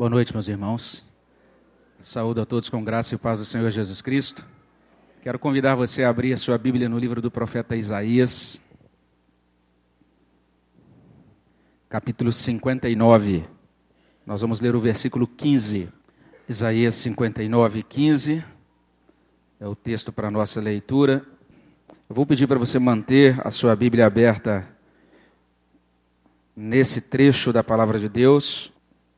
Boa noite, meus irmãos. Saúdo a todos com graça e paz do Senhor Jesus Cristo. Quero convidar você a abrir a sua Bíblia no livro do profeta Isaías, capítulo 59. Nós vamos ler o versículo 15. Isaías 59, 15. É o texto para a nossa leitura. Eu vou pedir para você manter a sua Bíblia aberta nesse trecho da palavra de Deus.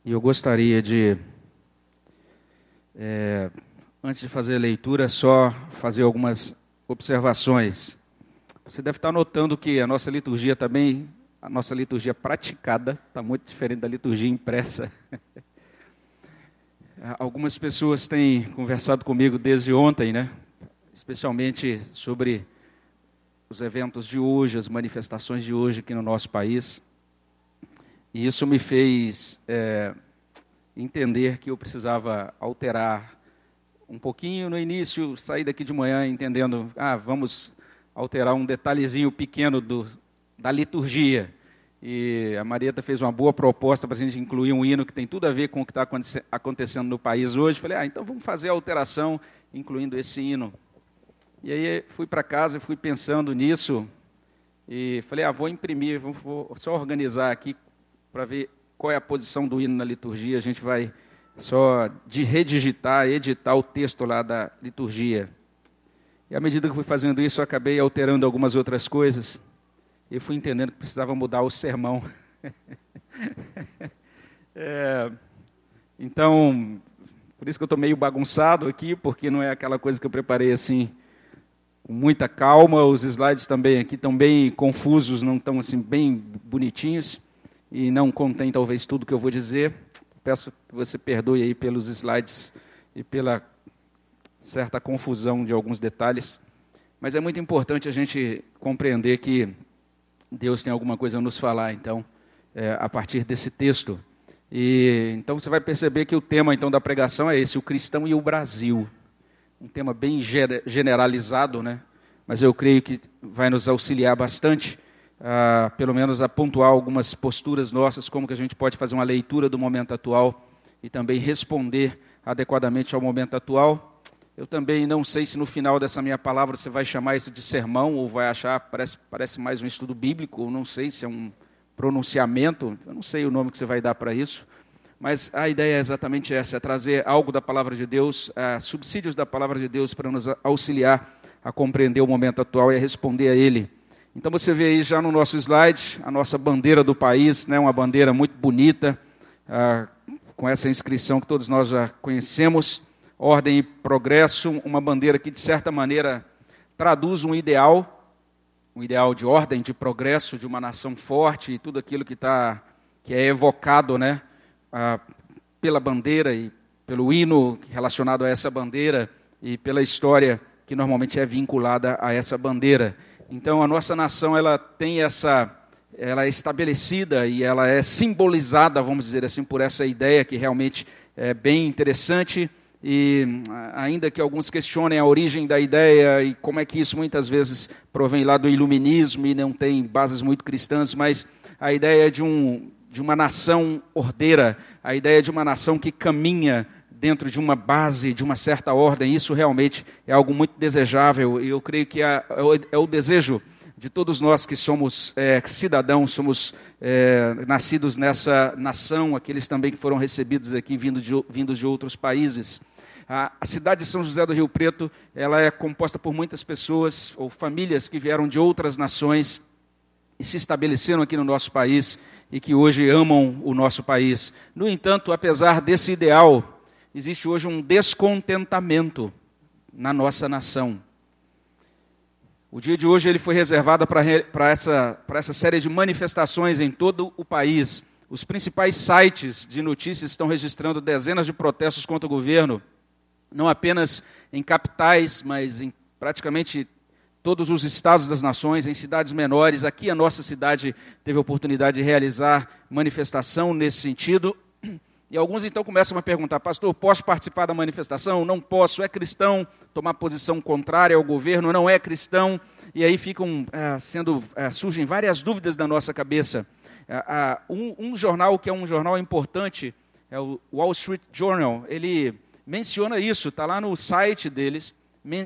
E eu gostaria de, é, antes de fazer a leitura, só fazer algumas observações. Você deve estar notando que a nossa liturgia também, a nossa liturgia praticada, está muito diferente da liturgia impressa. Algumas pessoas têm conversado comigo desde ontem, né? especialmente sobre os eventos de hoje, as manifestações de hoje aqui no nosso país. E isso me fez é, entender que eu precisava alterar um pouquinho no início, sair daqui de manhã entendendo, ah, vamos alterar um detalhezinho pequeno do, da liturgia. E a Marieta fez uma boa proposta para a gente incluir um hino que tem tudo a ver com o que está acontecendo no país hoje. Falei, ah, então vamos fazer a alteração incluindo esse hino. E aí fui para casa e fui pensando nisso. E falei, ah, vou imprimir, vou, vou só organizar aqui para ver qual é a posição do hino na liturgia. A gente vai só de redigitar, editar o texto lá da liturgia. E à medida que fui fazendo isso, eu acabei alterando algumas outras coisas. E fui entendendo que precisava mudar o sermão. é, então, por isso que eu estou meio bagunçado aqui, porque não é aquela coisa que eu preparei assim com muita calma. Os slides também aqui estão bem confusos, não estão assim bem bonitinhos e não contém talvez tudo que eu vou dizer. Peço que você perdoe aí pelos slides e pela certa confusão de alguns detalhes. Mas é muito importante a gente compreender que Deus tem alguma coisa a nos falar, então, é, a partir desse texto. E então você vai perceber que o tema então da pregação é esse, o cristão e o Brasil. Um tema bem generalizado, né? Mas eu creio que vai nos auxiliar bastante ah, pelo menos a pontuar algumas posturas nossas, como que a gente pode fazer uma leitura do momento atual e também responder adequadamente ao momento atual. Eu também não sei se no final dessa minha palavra você vai chamar isso de sermão ou vai achar, parece, parece mais um estudo bíblico, ou não sei se é um pronunciamento, eu não sei o nome que você vai dar para isso, mas a ideia é exatamente essa, é trazer algo da palavra de Deus, uh, subsídios da palavra de Deus para nos auxiliar a compreender o momento atual e a responder a ele. Então você vê aí já no nosso slide a nossa bandeira do país, né, uma bandeira muito bonita, ah, com essa inscrição que todos nós já conhecemos, ordem e progresso, uma bandeira que de certa maneira traduz um ideal, um ideal de ordem, de progresso, de uma nação forte e tudo aquilo que está que é evocado, né, ah, pela bandeira e pelo hino relacionado a essa bandeira e pela história que normalmente é vinculada a essa bandeira. Então a nossa nação ela tem essa ela é estabelecida e ela é simbolizada, vamos dizer assim, por essa ideia que realmente é bem interessante. E ainda que alguns questionem a origem da ideia e como é que isso muitas vezes provém lá do iluminismo e não tem bases muito cristãs, mas a ideia de um de uma nação ordeira, a ideia de uma nação que caminha dentro de uma base, de uma certa ordem, isso realmente é algo muito desejável e eu creio que é, é o desejo de todos nós que somos é, cidadãos, somos é, nascidos nessa nação, aqueles também que foram recebidos aqui vindos de, vindos de outros países. A, a, cidade de São José do Rio Preto, ela é composta por muitas pessoas ou famílias que vieram de outras nações e se estabeleceram aqui no nosso país e que hoje amam o nosso país. No entanto, apesar desse ideal existe hoje um descontentamento na nossa nação. O dia de hoje ele foi reservado para essa, essa série de manifestações em todo o país. Os principais sites de notícias estão registrando dezenas de protestos contra o governo, não apenas em capitais, mas em praticamente todos os estados das nações, em cidades menores. Aqui a nossa cidade teve a oportunidade de realizar manifestação nesse sentido. E alguns então começam a perguntar, pastor, posso participar da manifestação? Não posso. É cristão tomar posição contrária ao governo? Não é cristão? E aí ficam é, sendo, é, surgem várias dúvidas na nossa cabeça. É, um, um, jornal que é um jornal importante é o Wall Street Journal, ele menciona isso, está lá no site deles.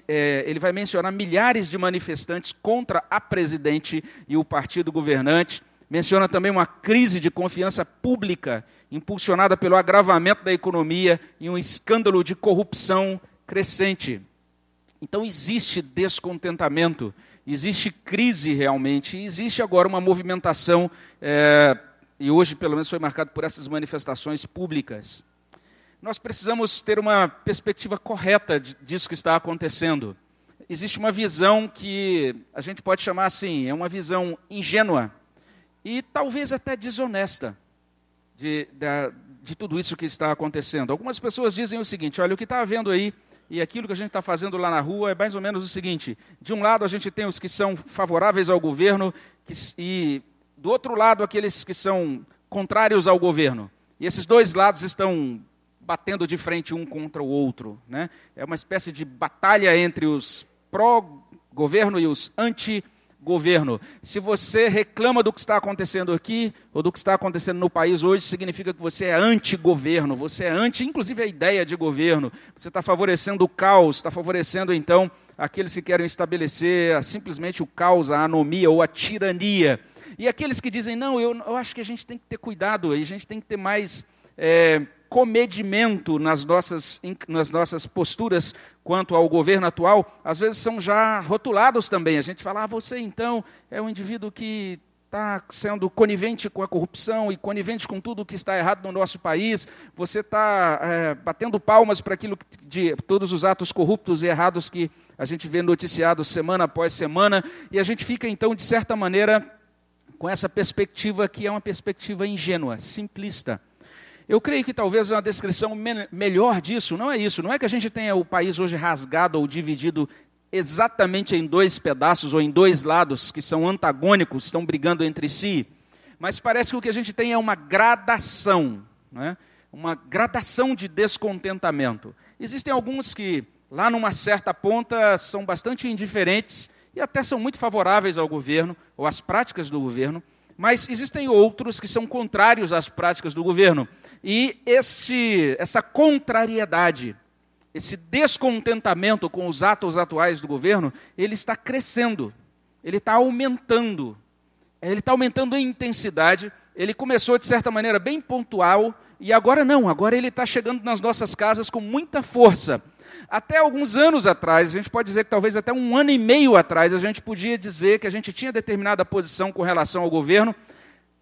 É, ele vai mencionar milhares de manifestantes contra a presidente e o partido governante. Menciona também uma crise de confiança pública, impulsionada pelo agravamento da economia e um escândalo de corrupção crescente. Então existe descontentamento, existe crise realmente, existe agora uma movimentação, é, e hoje pelo menos foi marcado por essas manifestações públicas. Nós precisamos ter uma perspectiva correta disso que está acontecendo. Existe uma visão que a gente pode chamar assim, é uma visão ingênua e talvez até desonesta de, de, tudo isso que está acontecendo. Algumas pessoas dizem o seguinte: olha, o que está havendo aí e aquilo que a gente está fazendo lá na rua é mais ou menos o seguinte: de um lado a gente tem os que são favoráveis ao governo que, e do outro lado aqueles que são contrários ao governo. E esses dois lados estão batendo de frente um contra o outro. Né? É uma espécie de batalha entre os pró-governo e os anti-governo governo. Se você reclama do que está acontecendo aqui, ou do que está acontecendo no país hoje, significa que você é anti-governo, você é anti, inclusive, a ideia de governo. Você está favorecendo o caos, está favorecendo, então, aqueles que querem estabelecer simplesmente o caos, a anomia ou a tirania. E aqueles que dizem, não, eu, eu acho que a gente tem que ter cuidado, a gente tem que ter mais. É, comedimento nas nossas, nas nossas posturas quanto ao governo atual, às vezes são já rotulados também. A gente fala, ah, você então é um indivíduo que está sendo conivente com a corrupção e conivente com tudo o que está errado no nosso país, você está é, batendo palmas para aquilo de todos os atos corruptos e errados que a gente vê noticiados semana após semana, e a gente fica então, de certa maneira, com essa perspectiva que é uma perspectiva ingênua, simplista. Eu creio que talvez uma descrição me melhor disso não é isso. Não é que a gente tenha o país hoje rasgado ou dividido exatamente em dois pedaços ou em dois lados que são antagônicos, estão brigando entre si. Mas parece que o que a gente tem é uma gradação, é? uma gradação de descontentamento. Existem alguns que, lá numa certa ponta, são bastante indiferentes e até são muito favoráveis ao governo ou às práticas do governo, mas existem outros que são contrários às práticas do governo. E este, essa contrariedade, esse descontentamento com os atos atuais do governo, ele está crescendo, ele está aumentando. Ele está aumentando em intensidade. Ele começou, de certa maneira, bem pontual, e agora não, agora ele está chegando nas nossas casas com muita força. Até alguns anos atrás, a gente pode dizer que talvez até um ano e meio atrás, a gente podia dizer que a gente tinha determinada posição com relação ao governo,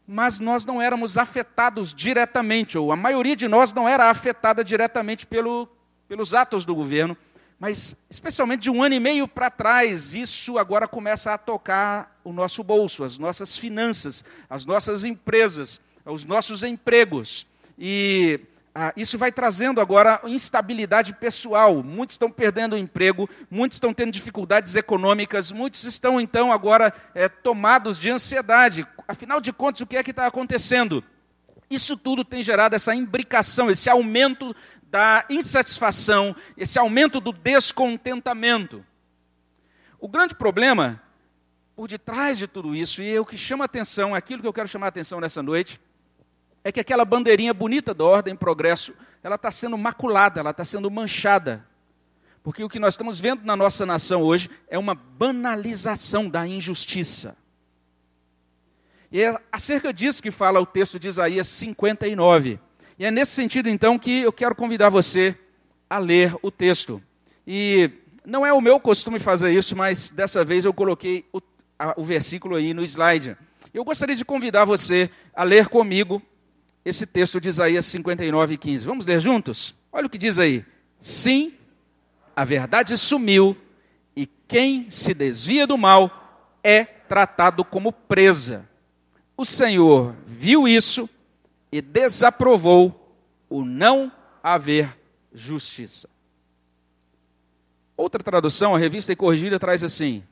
mas nós não éramos afetados diretamente, ou a maioria de nós não era afetada diretamente pelo, pelos atos do governo, mas especialmente de um ano e meio para trás, isso agora começa a tocar o nosso bolso, as nossas finanças, as nossas empresas, os nossos empregos. E ah, isso vai trazendo agora instabilidade pessoal. Muitos estão perdendo o emprego, muitos estão tendo dificuldades econômicas, muitos estão então agora é, tomados de ansiedade. Afinal de contas, o que é que está acontecendo? Isso tudo tem gerado essa imbricação, esse aumento da insatisfação, esse aumento do descontentamento. O grande problema por detrás de tudo isso, e o que chama atenção, aquilo que eu quero chamar atenção nessa noite, é que aquela bandeirinha bonita da ordem progresso, ela está sendo maculada, ela está sendo manchada. Porque o que nós estamos vendo na nossa nação hoje é uma banalização da injustiça. E é acerca disso que fala o texto de Isaías 59. E é nesse sentido, então, que eu quero convidar você a ler o texto. E não é o meu costume fazer isso, mas dessa vez eu coloquei o, a, o versículo aí no slide. Eu gostaria de convidar você a ler comigo esse texto de Isaías 59, 15. Vamos ler juntos? Olha o que diz aí. Sim, a verdade sumiu, e quem se desvia do mal é tratado como presa. O Senhor viu isso e desaprovou o não haver justiça. Outra tradução, a revista e corrigida, traz assim: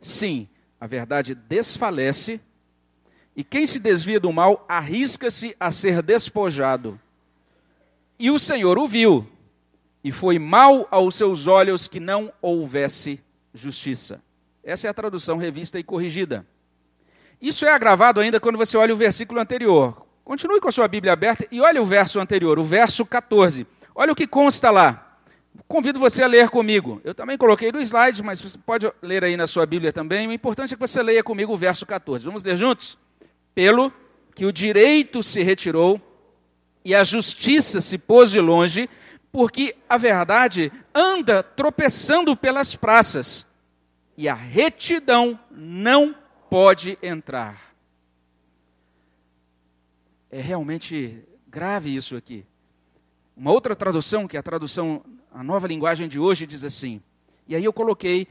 Sim, a verdade desfalece e quem se desvia do mal arrisca-se a ser despojado. E o Senhor o viu, e foi mal aos seus olhos que não houvesse justiça. Essa é a tradução revista e corrigida. Isso é agravado ainda quando você olha o versículo anterior. Continue com a sua Bíblia aberta e olhe o verso anterior, o verso 14. Olha o que consta lá. Convido você a ler comigo. Eu também coloquei no slide, mas você pode ler aí na sua Bíblia também. O importante é que você leia comigo o verso 14. Vamos ler juntos? Pelo que o direito se retirou e a justiça se pôs de longe, porque a verdade anda tropeçando pelas praças e a retidão não pode entrar. É realmente grave isso aqui. Uma outra tradução, que é a tradução, a nova linguagem de hoje, diz assim. E aí eu coloquei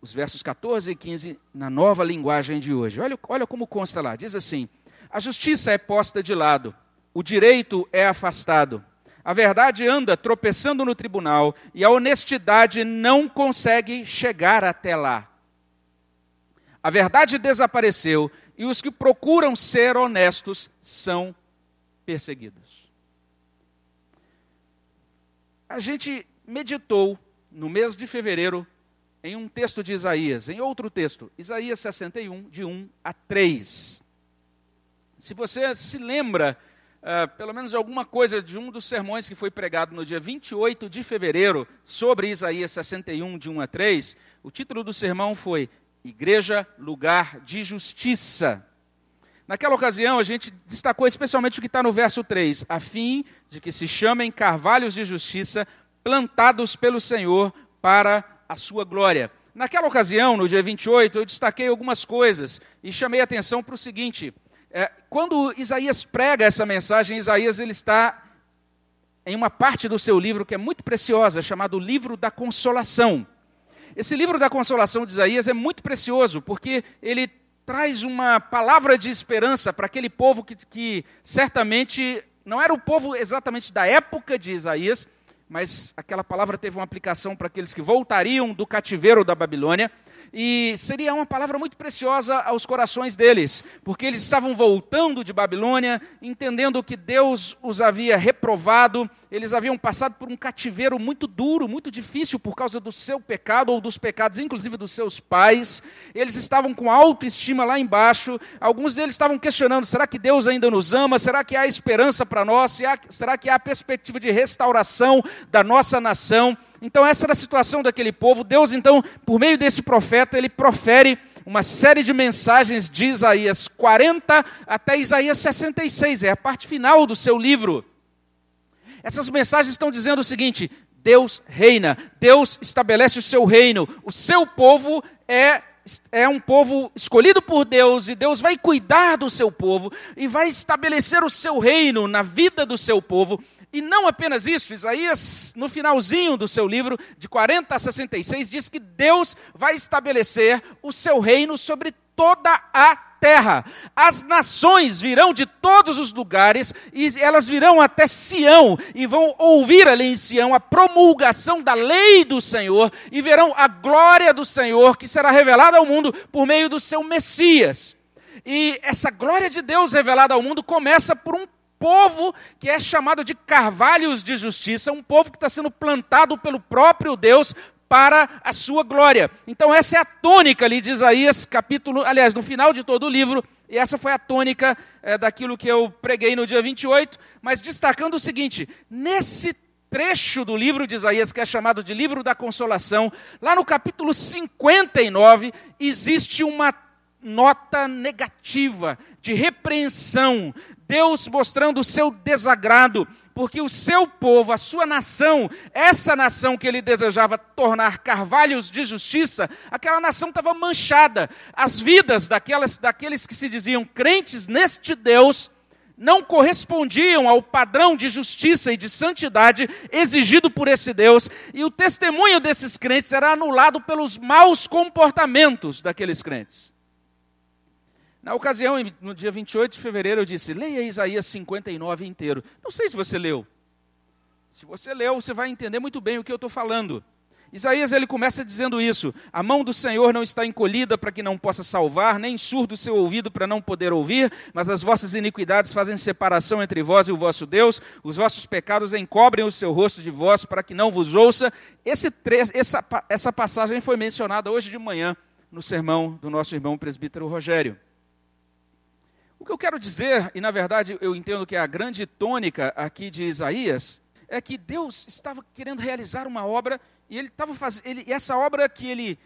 os versos 14 e 15 na nova linguagem de hoje. Olha, olha como consta lá. Diz assim: A justiça é posta de lado, o direito é afastado. A verdade anda tropeçando no tribunal e a honestidade não consegue chegar até lá. A verdade desapareceu e os que procuram ser honestos são perseguidos. A gente meditou no mês de fevereiro em um texto de Isaías, em outro texto, Isaías 61, de 1 a 3. Se você se lembra, uh, pelo menos de alguma coisa de um dos sermões que foi pregado no dia 28 de fevereiro sobre Isaías 61, de 1 a 3, o título do sermão foi Igreja, Lugar de Justiça. Naquela ocasião, a gente destacou especialmente o que está no verso 3, a fim de que se chamem carvalhos de justiça plantados pelo Senhor para a sua glória. Naquela ocasião, no dia 28, eu destaquei algumas coisas e chamei atenção para o seguinte: é, quando Isaías prega essa mensagem, Isaías ele está em uma parte do seu livro que é muito preciosa, chamado Livro da Consolação. Esse livro da Consolação de Isaías é muito precioso, porque ele traz uma palavra de esperança para aquele povo que, que certamente não era o povo exatamente da época de Isaías, mas aquela palavra teve uma aplicação para aqueles que voltariam do cativeiro da Babilônia e seria uma palavra muito preciosa aos corações deles, porque eles estavam voltando de Babilônia, entendendo que Deus os havia reprovado, eles haviam passado por um cativeiro muito duro, muito difícil por causa do seu pecado ou dos pecados, inclusive dos seus pais. Eles estavam com autoestima lá embaixo. Alguns deles estavam questionando: será que Deus ainda nos ama? Será que há esperança para nós? Será que há perspectiva de restauração da nossa nação? Então, essa era a situação daquele povo. Deus, então, por meio desse profeta, ele profere uma série de mensagens de Isaías 40 até Isaías 66, é a parte final do seu livro. Essas mensagens estão dizendo o seguinte: Deus reina, Deus estabelece o seu reino, o seu povo é é um povo escolhido por Deus e Deus vai cuidar do seu povo e vai estabelecer o seu reino na vida do seu povo. E não apenas isso, Isaías, no finalzinho do seu livro, de 40 a 66, diz que Deus vai estabelecer o seu reino sobre toda a terra. As nações virão de todos os lugares e elas virão até Sião e vão ouvir ali em Sião a promulgação da lei do Senhor e verão a glória do Senhor que será revelada ao mundo por meio do seu Messias. E essa glória de Deus revelada ao mundo começa por um povo que é chamado de carvalhos de justiça, um povo que está sendo plantado pelo próprio Deus para a sua glória. Então, essa é a tônica ali de Isaías, capítulo, aliás, no final de todo o livro, e essa foi a tônica é, daquilo que eu preguei no dia 28, mas destacando o seguinte: nesse trecho do livro de Isaías, que é chamado de livro da consolação, lá no capítulo 59, existe uma nota negativa, de repreensão, Deus mostrando o seu desagrado, porque o seu povo, a sua nação, essa nação que ele desejava tornar carvalhos de justiça, aquela nação estava manchada. As vidas daquelas, daqueles que se diziam crentes neste Deus não correspondiam ao padrão de justiça e de santidade exigido por esse Deus, e o testemunho desses crentes era anulado pelos maus comportamentos daqueles crentes. Na ocasião, no dia 28 de fevereiro, eu disse: leia Isaías 59 inteiro. Não sei se você leu. Se você leu, você vai entender muito bem o que eu estou falando. Isaías ele começa dizendo isso: A mão do Senhor não está encolhida para que não possa salvar, nem surdo o seu ouvido para não poder ouvir, mas as vossas iniquidades fazem separação entre vós e o vosso Deus, os vossos pecados encobrem o seu rosto de vós para que não vos ouça. Esse, essa, essa passagem foi mencionada hoje de manhã no sermão do nosso irmão presbítero Rogério. O que eu quero dizer, e na verdade eu entendo que é a grande tônica aqui de Isaías, é que Deus estava querendo realizar uma obra e ele estava fazendo, ele, essa obra que ele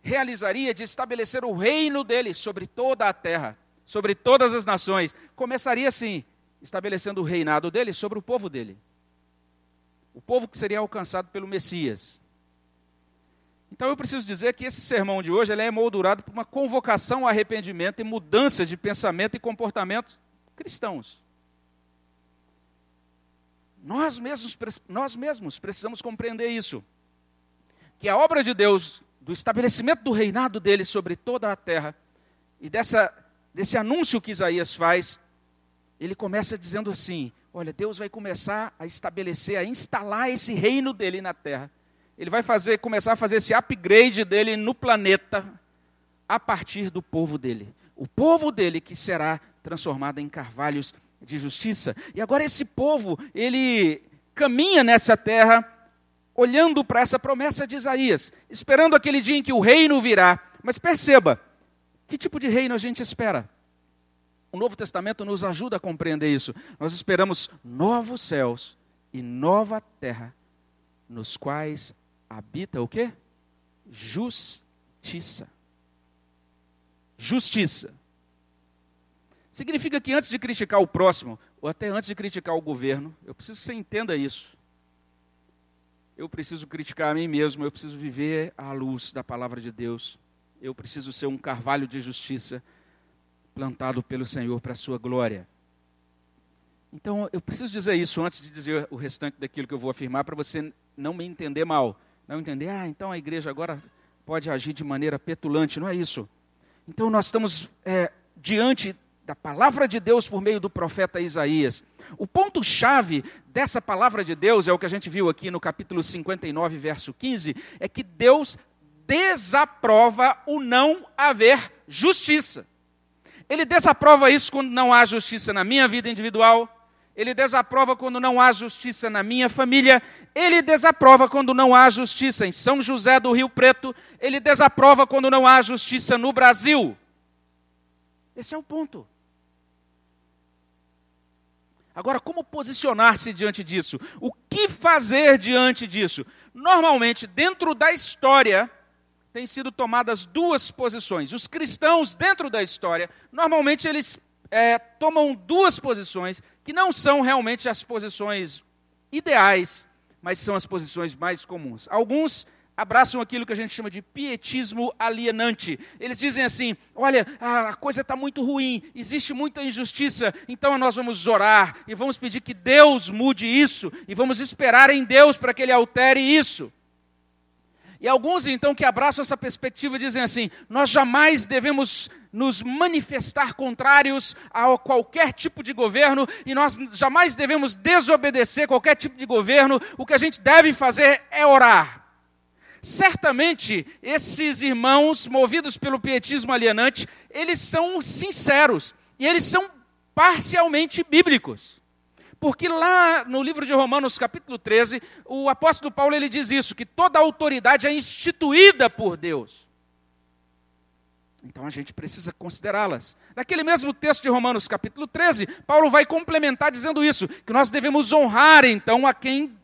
realizaria de estabelecer o reino dele sobre toda a terra, sobre todas as nações, começaria assim, estabelecendo o reinado dele sobre o povo dele. O povo que seria alcançado pelo Messias. Então eu preciso dizer que esse sermão de hoje ele é moldurado por uma convocação ao arrependimento e mudanças de pensamento e comportamento cristãos. Nós mesmos, nós mesmos precisamos compreender isso. Que a obra de Deus, do estabelecimento do reinado dele sobre toda a terra, e dessa, desse anúncio que Isaías faz, ele começa dizendo assim: olha, Deus vai começar a estabelecer, a instalar esse reino dele na terra ele vai fazer, começar a fazer esse upgrade dele no planeta a partir do povo dele. O povo dele que será transformado em carvalhos de justiça. E agora esse povo, ele caminha nessa terra olhando para essa promessa de Isaías, esperando aquele dia em que o reino virá. Mas perceba, que tipo de reino a gente espera? O Novo Testamento nos ajuda a compreender isso. Nós esperamos novos céus e nova terra, nos quais habita o quê? Justiça. Justiça. Significa que antes de criticar o próximo, ou até antes de criticar o governo, eu preciso que você entenda isso. Eu preciso criticar a mim mesmo, eu preciso viver à luz da palavra de Deus. Eu preciso ser um carvalho de justiça plantado pelo Senhor para a sua glória. Então, eu preciso dizer isso antes de dizer o restante daquilo que eu vou afirmar, para você não me entender mal. Não entender, ah, então a igreja agora pode agir de maneira petulante, não é isso. Então nós estamos é, diante da palavra de Deus por meio do profeta Isaías. O ponto-chave dessa palavra de Deus, é o que a gente viu aqui no capítulo 59, verso 15, é que Deus desaprova o não haver justiça. Ele desaprova isso quando não há justiça na minha vida individual, ele desaprova quando não há justiça na minha família, ele desaprova quando não há justiça em São José do Rio Preto, ele desaprova quando não há justiça no Brasil. Esse é o ponto. Agora, como posicionar-se diante disso? O que fazer diante disso? Normalmente, dentro da história, têm sido tomadas duas posições. Os cristãos, dentro da história, normalmente eles é, tomam duas posições que não são realmente as posições ideais, mas são as posições mais comuns. Alguns abraçam aquilo que a gente chama de pietismo alienante. Eles dizem assim: olha, a coisa está muito ruim, existe muita injustiça, então nós vamos orar e vamos pedir que Deus mude isso, e vamos esperar em Deus para que Ele altere isso. E alguns, então, que abraçam essa perspectiva dizem assim: nós jamais devemos nos manifestar contrários a qualquer tipo de governo e nós jamais devemos desobedecer qualquer tipo de governo. O que a gente deve fazer é orar. Certamente, esses irmãos, movidos pelo pietismo alienante, eles são sinceros e eles são parcialmente bíblicos. Porque lá no livro de Romanos, capítulo 13, o apóstolo Paulo ele diz isso, que toda autoridade é instituída por Deus. Então a gente precisa considerá-las. Naquele mesmo texto de Romanos, capítulo 13, Paulo vai complementar dizendo isso, que nós devemos honrar então a quem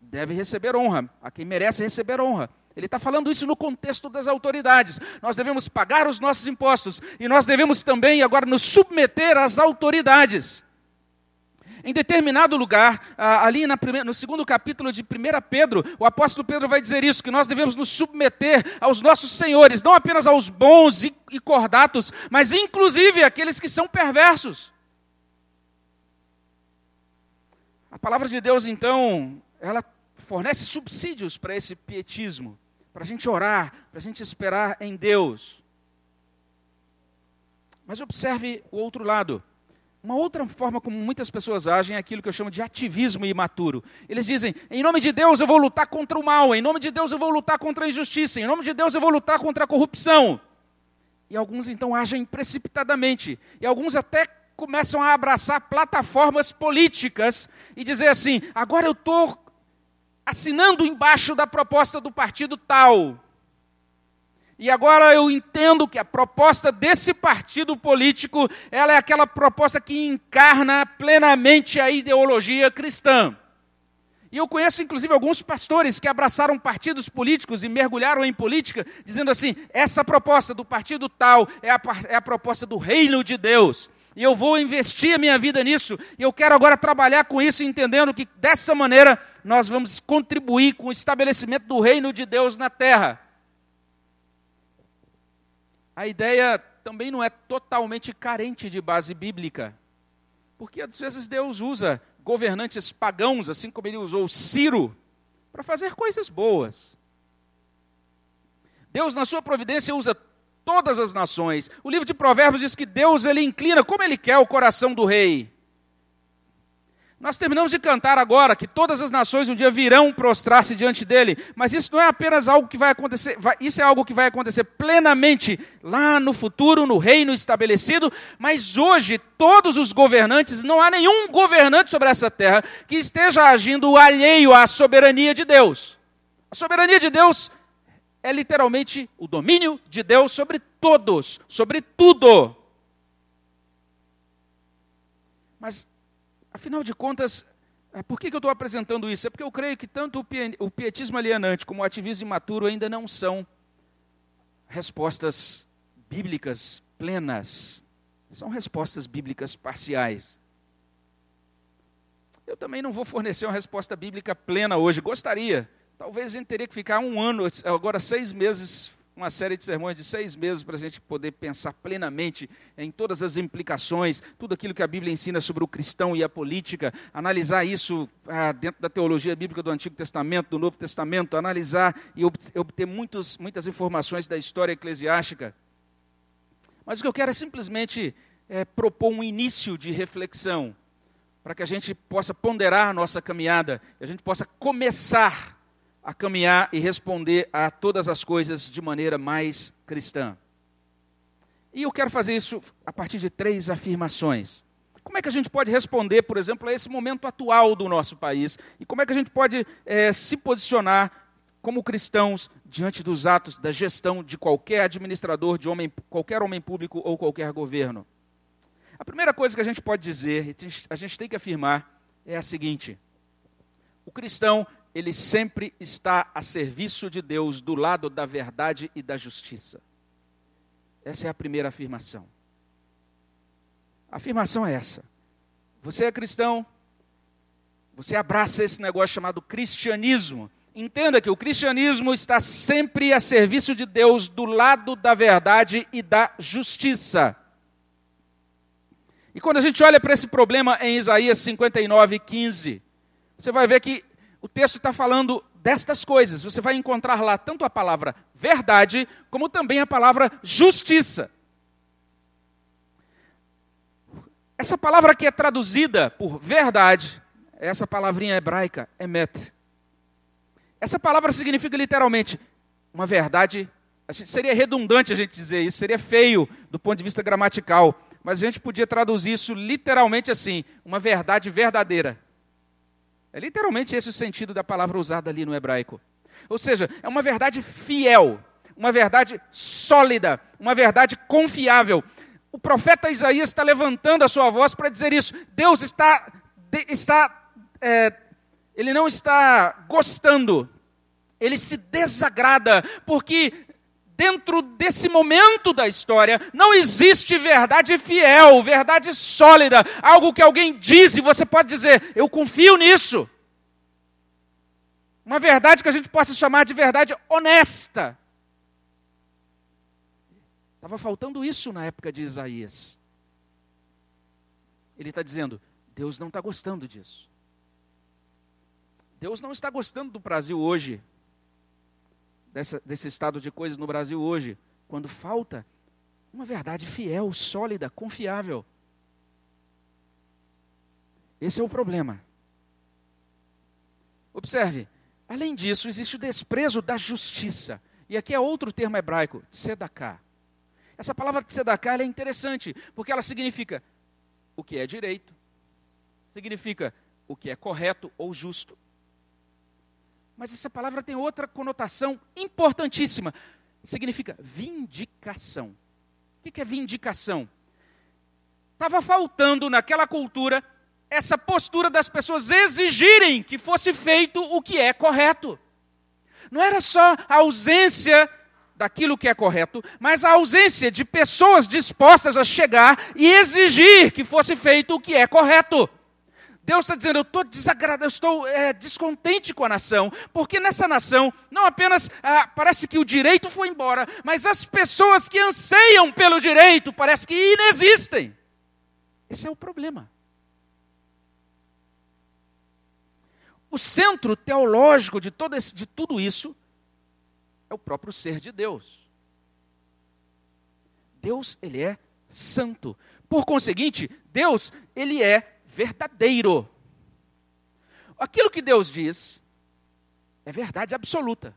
deve receber honra, a quem merece receber honra. Ele está falando isso no contexto das autoridades. Nós devemos pagar os nossos impostos e nós devemos também agora nos submeter às autoridades. Em determinado lugar, ali no segundo capítulo de 1 Pedro, o apóstolo Pedro vai dizer isso: que nós devemos nos submeter aos nossos senhores, não apenas aos bons e, cordatos, mas inclusive àqueles que são perversos. A palavra de Deus, então, ela fornece subsídios para esse pietismo, para a gente orar, para a gente esperar em Deus. Mas observe o outro lado. Uma outra forma como muitas pessoas agem é aquilo que eu chamo de ativismo imaturo. Eles dizem: em nome de Deus eu vou lutar contra o mal, em nome de Deus eu vou lutar contra a injustiça, em nome de Deus eu vou lutar contra a corrupção. E alguns então agem precipitadamente, e alguns até começam a abraçar plataformas políticas e dizer assim: agora eu estou assinando embaixo da proposta do partido tal. E agora eu entendo que a proposta desse partido político, ela é aquela proposta que encarna plenamente a ideologia cristã. E eu conheço inclusive alguns pastores que abraçaram partidos políticos e mergulharam em política, dizendo assim: essa proposta do partido tal é a, é a proposta do reino de Deus. E eu vou investir a minha vida nisso. E eu quero agora trabalhar com isso, entendendo que dessa maneira nós vamos contribuir com o estabelecimento do reino de Deus na terra. A ideia também não é totalmente carente de base bíblica. Porque às vezes Deus usa governantes pagãos, assim como ele usou Ciro, para fazer coisas boas. Deus, na sua providência, usa todas as nações. O livro de Provérbios diz que Deus ele inclina como ele quer o coração do rei. Nós terminamos de cantar agora que todas as nações um dia virão prostrar-se diante dele, mas isso não é apenas algo que vai acontecer, vai, isso é algo que vai acontecer plenamente lá no futuro, no reino estabelecido, mas hoje todos os governantes, não há nenhum governante sobre essa terra que esteja agindo alheio à soberania de Deus. A soberania de Deus é literalmente o domínio de Deus sobre todos, sobre tudo. Mas Afinal de contas, é, por que eu estou apresentando isso? É porque eu creio que tanto o pietismo alienante como o ativismo imaturo ainda não são respostas bíblicas plenas. São respostas bíblicas parciais. Eu também não vou fornecer uma resposta bíblica plena hoje. Gostaria. Talvez a gente teria que ficar um ano, agora seis meses, uma série de sermões de seis meses para a gente poder pensar plenamente em todas as implicações, tudo aquilo que a Bíblia ensina sobre o cristão e a política, analisar isso ah, dentro da teologia bíblica do Antigo Testamento, do Novo Testamento, analisar e obter muitos, muitas informações da história eclesiástica. Mas o que eu quero é simplesmente é, propor um início de reflexão, para que a gente possa ponderar nossa caminhada, a gente possa começar a caminhar e responder a todas as coisas de maneira mais cristã. E eu quero fazer isso a partir de três afirmações. Como é que a gente pode responder, por exemplo, a esse momento atual do nosso país? E como é que a gente pode é, se posicionar como cristãos diante dos atos da gestão de qualquer administrador, de homem, qualquer homem público ou qualquer governo? A primeira coisa que a gente pode dizer, a gente tem que afirmar, é a seguinte: o cristão ele sempre está a serviço de Deus, do lado da verdade e da justiça. Essa é a primeira afirmação. A afirmação é essa. Você é cristão, você abraça esse negócio chamado cristianismo. Entenda que o cristianismo está sempre a serviço de Deus, do lado da verdade e da justiça. E quando a gente olha para esse problema em Isaías 59, 15, você vai ver que o texto está falando destas coisas. Você vai encontrar lá tanto a palavra verdade, como também a palavra justiça. Essa palavra que é traduzida por verdade, essa palavrinha hebraica, emet. Essa palavra significa literalmente uma verdade. Seria redundante a gente dizer isso, seria feio do ponto de vista gramatical, mas a gente podia traduzir isso literalmente assim: uma verdade verdadeira. É literalmente esse o sentido da palavra usada ali no hebraico. Ou seja, é uma verdade fiel, uma verdade sólida, uma verdade confiável. O profeta Isaías está levantando a sua voz para dizer isso. Deus está, está é, ele não está gostando, ele se desagrada, porque dentro desse momento da história, não existe verdade fiel, verdade sólida, algo que alguém diz e você pode dizer, eu confio nisso. Uma verdade que a gente possa chamar de verdade honesta. Estava faltando isso na época de Isaías. Ele está dizendo: Deus não está gostando disso. Deus não está gostando do Brasil hoje dessa, desse estado de coisas no Brasil hoje, quando falta uma verdade fiel, sólida, confiável. Esse é o problema. Observe, além disso, existe o desprezo da justiça. E aqui é outro termo hebraico, tzedaká. Essa palavra tzedaká é interessante, porque ela significa o que é direito, significa o que é correto ou justo, mas essa palavra tem outra conotação importantíssima. significa vindicação. O que é vindicação? Estava faltando naquela cultura essa postura das pessoas exigirem que fosse feito o que é correto. Não era só a ausência daquilo que é correto, mas a ausência de pessoas dispostas a chegar e exigir que fosse feito o que é correto. Deus está dizendo: eu estou desagradado, eu estou é, descontente com a nação, porque nessa nação não apenas ah, parece que o direito foi embora, mas as pessoas que anseiam pelo direito parece que inexistem. Esse é o problema. O centro teológico de, todo esse, de tudo isso é o próprio ser de Deus. Deus, ele é santo. Por conseguinte, Deus, ele é verdadeiro. Aquilo que Deus diz é verdade absoluta.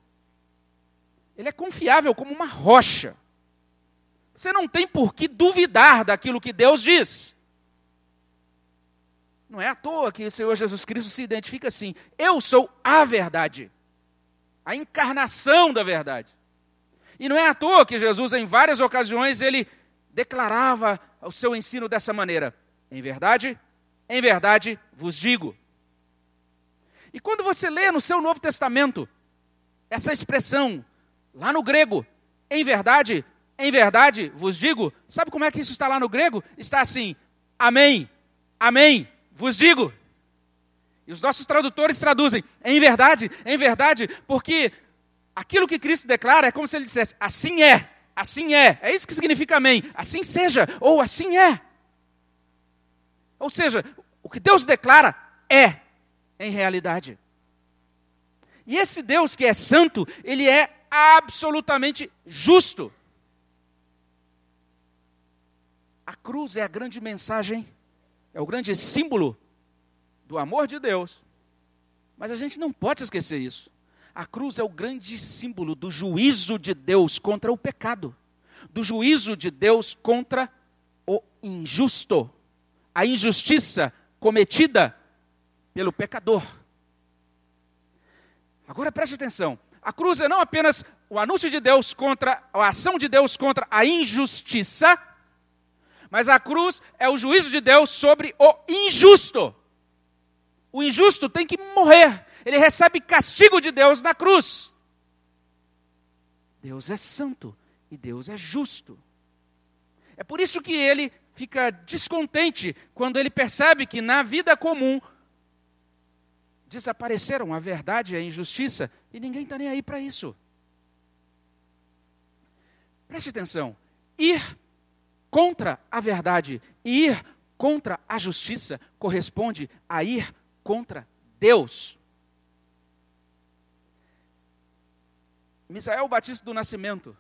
Ele é confiável como uma rocha. Você não tem por que duvidar daquilo que Deus diz. Não é à toa que o Senhor Jesus Cristo se identifica assim: Eu sou a verdade, a encarnação da verdade. E não é à toa que Jesus, em várias ocasiões, ele declarava o seu ensino dessa maneira: Em verdade, em verdade vos digo. E quando você lê no seu Novo Testamento essa expressão, lá no grego, em verdade, em verdade vos digo, sabe como é que isso está lá no grego? Está assim: Amém, Amém, vos digo. E os nossos tradutores traduzem, em verdade, em verdade, porque aquilo que Cristo declara é como se ele dissesse, assim é, assim é. É isso que significa amém. Assim seja, ou assim é. Ou seja, que Deus declara é, em realidade. E esse Deus que é santo, ele é absolutamente justo. A cruz é a grande mensagem é o grande símbolo do amor de Deus. Mas a gente não pode esquecer isso. A cruz é o grande símbolo do juízo de Deus contra o pecado, do juízo de Deus contra o injusto, a injustiça cometida pelo pecador. Agora preste atenção: a cruz é não apenas o anúncio de Deus contra, a ação de Deus contra a injustiça, mas a cruz é o juízo de Deus sobre o injusto. O injusto tem que morrer. Ele recebe castigo de Deus na cruz. Deus é santo e Deus é justo. É por isso que ele fica descontente quando ele percebe que na vida comum desapareceram a verdade e a injustiça e ninguém está nem aí para isso. Preste atenção. Ir contra a verdade e ir contra a justiça corresponde a ir contra Deus. Misael Batista do Nascimento,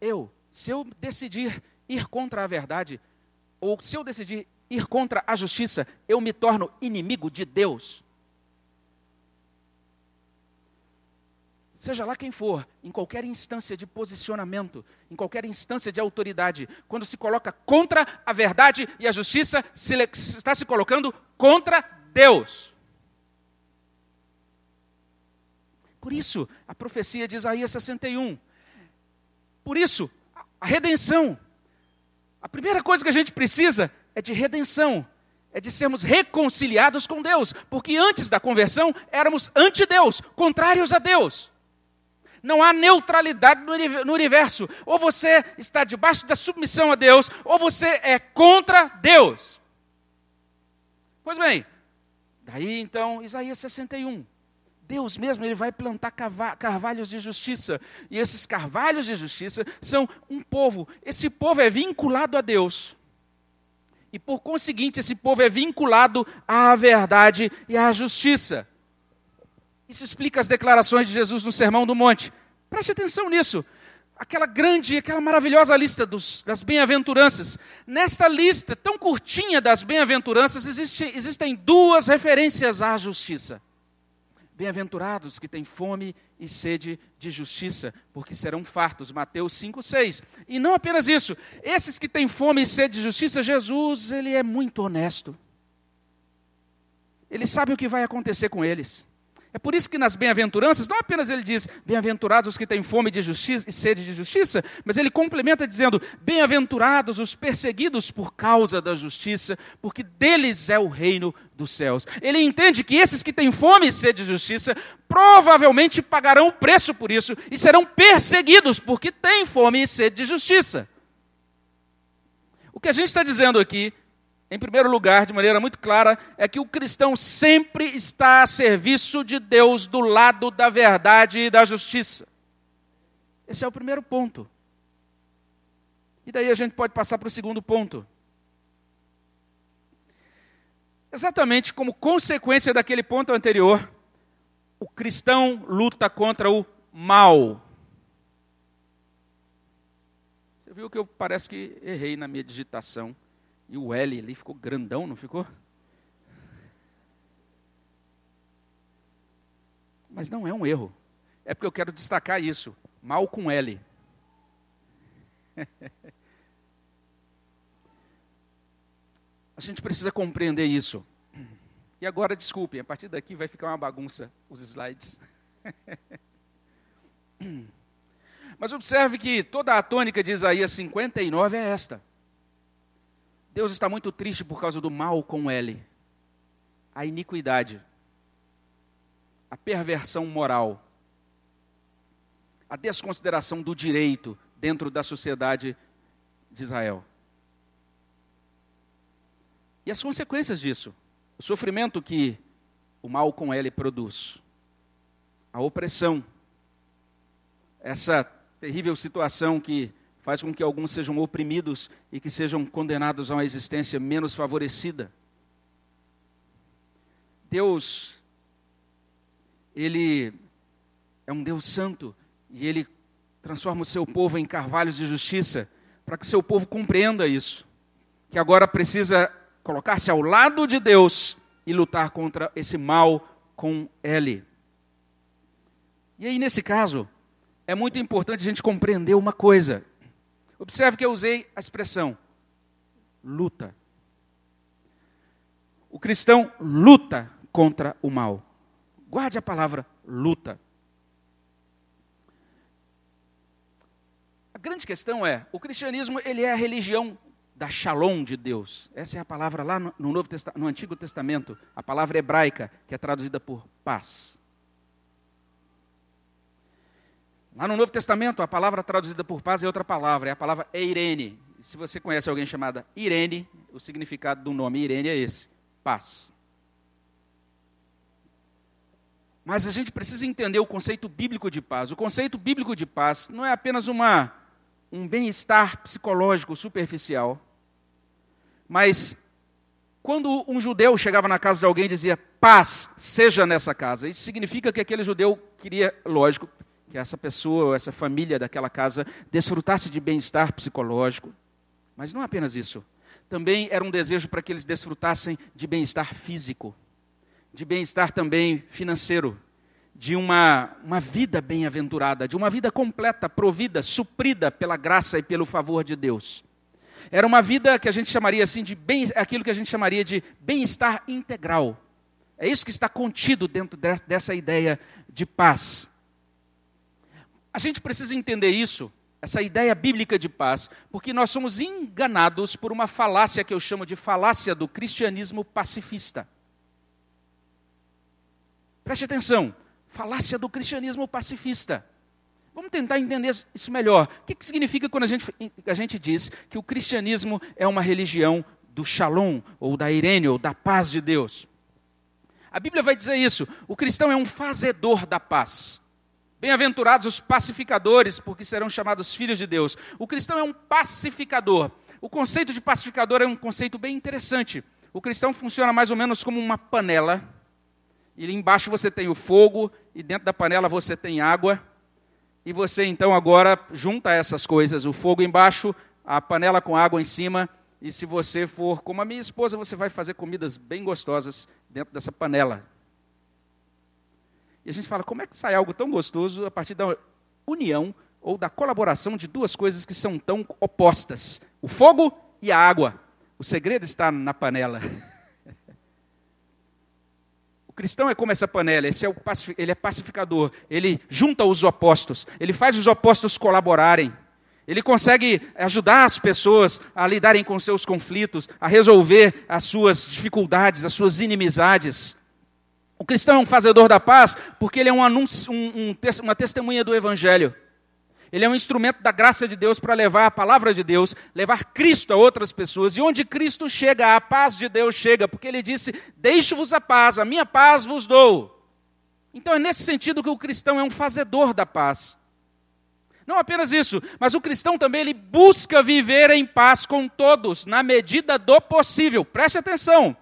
eu, se eu decidir ir contra a verdade, ou se eu decidir ir contra a justiça, eu me torno inimigo de Deus. seja lá quem for, em qualquer instância de posicionamento, em qualquer instância de autoridade, quando se coloca contra a verdade e a justiça, se está se colocando contra Deus. Por isso, a profecia de Isaías 61. Por isso, a redenção. A primeira coisa que a gente precisa é de redenção, é de sermos reconciliados com Deus, porque antes da conversão éramos ante Deus, contrários a Deus. Não há neutralidade no universo. Ou você está debaixo da submissão a Deus, ou você é contra Deus. Pois bem, daí então Isaías 61. Deus mesmo ele vai plantar carvalhos de justiça. E esses carvalhos de justiça são um povo. Esse povo é vinculado a Deus. E por conseguinte, esse povo é vinculado à verdade e à justiça. Isso explica as declarações de Jesus no Sermão do Monte. Preste atenção nisso. Aquela grande, aquela maravilhosa lista dos, das bem-aventuranças. Nesta lista tão curtinha das bem-aventuranças, existe, existem duas referências à justiça. Bem-aventurados que têm fome e sede de justiça, porque serão fartos. Mateus 5, 6. E não apenas isso, esses que têm fome e sede de justiça, Jesus, ele é muito honesto. Ele sabe o que vai acontecer com eles. É por isso que nas bem-aventuranças, não apenas ele diz, bem-aventurados os que têm fome de justiça e sede de justiça, mas ele complementa dizendo, bem-aventurados os perseguidos por causa da justiça, porque deles é o reino dos céus. Ele entende que esses que têm fome e sede de justiça, provavelmente pagarão o preço por isso e serão perseguidos porque têm fome e sede de justiça. O que a gente está dizendo aqui em primeiro lugar, de maneira muito clara, é que o cristão sempre está a serviço de Deus do lado da verdade e da justiça. Esse é o primeiro ponto. E daí a gente pode passar para o segundo ponto. Exatamente como consequência daquele ponto anterior, o cristão luta contra o mal. Você viu que eu parece que errei na minha digitação. E o L ali ficou grandão, não ficou? Mas não é um erro. É porque eu quero destacar isso. Mal com L. A gente precisa compreender isso. E agora, desculpem, a partir daqui vai ficar uma bagunça os slides. Mas observe que toda a tônica de Isaías 59 é esta. Deus está muito triste por causa do mal com ele, a iniquidade, a perversão moral, a desconsideração do direito dentro da sociedade de Israel. E as consequências disso, o sofrimento que o mal com ele produz, a opressão, essa terrível situação que faz com que alguns sejam oprimidos e que sejam condenados a uma existência menos favorecida. Deus, Ele é um Deus santo e Ele transforma o seu povo em carvalhos de justiça para que o seu povo compreenda isso, que agora precisa colocar-se ao lado de Deus e lutar contra esse mal com Ele. E aí, nesse caso, é muito importante a gente compreender uma coisa. Observe que eu usei a expressão luta. O cristão luta contra o mal. Guarde a palavra luta. A grande questão é, o cristianismo ele é a religião da shalom de Deus. Essa é a palavra lá no, Novo no Antigo Testamento, a palavra hebraica que é traduzida por paz. Lá no Novo Testamento, a palavra traduzida por paz é outra palavra, é a palavra Eirene. se você conhece alguém chamada Irene, o significado do nome Irene é esse: paz. Mas a gente precisa entender o conceito bíblico de paz. O conceito bíblico de paz não é apenas uma, um bem-estar psicológico superficial, mas quando um judeu chegava na casa de alguém e dizia paz, seja nessa casa, isso significa que aquele judeu queria, lógico, que essa pessoa, essa família daquela casa desfrutasse de bem-estar psicológico. Mas não apenas isso. Também era um desejo para que eles desfrutassem de bem-estar físico, de bem-estar também financeiro, de uma, uma vida bem-aventurada, de uma vida completa, provida, suprida pela graça e pelo favor de Deus. Era uma vida que a gente chamaria assim de bem, aquilo que a gente chamaria de bem-estar integral. É isso que está contido dentro dessa ideia de paz. A gente precisa entender isso, essa ideia bíblica de paz, porque nós somos enganados por uma falácia que eu chamo de falácia do cristianismo pacifista. Preste atenção, falácia do cristianismo pacifista. Vamos tentar entender isso melhor. O que, que significa quando a gente, a gente diz que o cristianismo é uma religião do shalom, ou da irene, ou da paz de Deus? A Bíblia vai dizer isso. O cristão é um fazedor da paz. Bem-aventurados os pacificadores, porque serão chamados filhos de Deus. O cristão é um pacificador. O conceito de pacificador é um conceito bem interessante. O cristão funciona mais ou menos como uma panela. E embaixo você tem o fogo, e dentro da panela você tem água. E você então agora junta essas coisas, o fogo embaixo, a panela com água em cima. E se você for como a minha esposa, você vai fazer comidas bem gostosas dentro dessa panela. E a gente fala, como é que sai algo tão gostoso a partir da união ou da colaboração de duas coisas que são tão opostas: o fogo e a água. O segredo está na panela. O cristão é como essa panela, esse é o ele é pacificador, ele junta os opostos, ele faz os opostos colaborarem. Ele consegue ajudar as pessoas a lidarem com seus conflitos, a resolver as suas dificuldades, as suas inimizades. O cristão é um fazedor da paz porque ele é um anúncio, um, um, uma testemunha do Evangelho. Ele é um instrumento da graça de Deus para levar a palavra de Deus, levar Cristo a outras pessoas. E onde Cristo chega, a paz de Deus chega, porque ele disse: Deixo-vos a paz, a minha paz vos dou. Então é nesse sentido que o cristão é um fazedor da paz. Não apenas isso, mas o cristão também ele busca viver em paz com todos, na medida do possível. Preste atenção.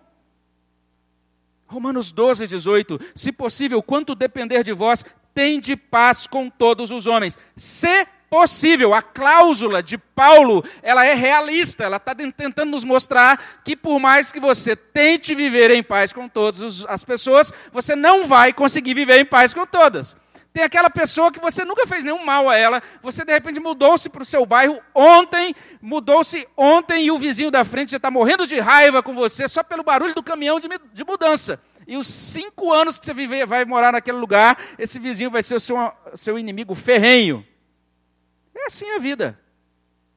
Romanos 12, 18. Se possível, quanto depender de vós, tende paz com todos os homens. Se possível, a cláusula de Paulo, ela é realista, ela está tentando nos mostrar que por mais que você tente viver em paz com todas as pessoas, você não vai conseguir viver em paz com todas. Tem aquela pessoa que você nunca fez nenhum mal a ela, você de repente mudou-se para o seu bairro ontem, mudou-se ontem e o vizinho da frente já está morrendo de raiva com você só pelo barulho do caminhão de, de mudança. E os cinco anos que você viver, vai morar naquele lugar, esse vizinho vai ser o seu, seu inimigo ferrenho. É assim a vida.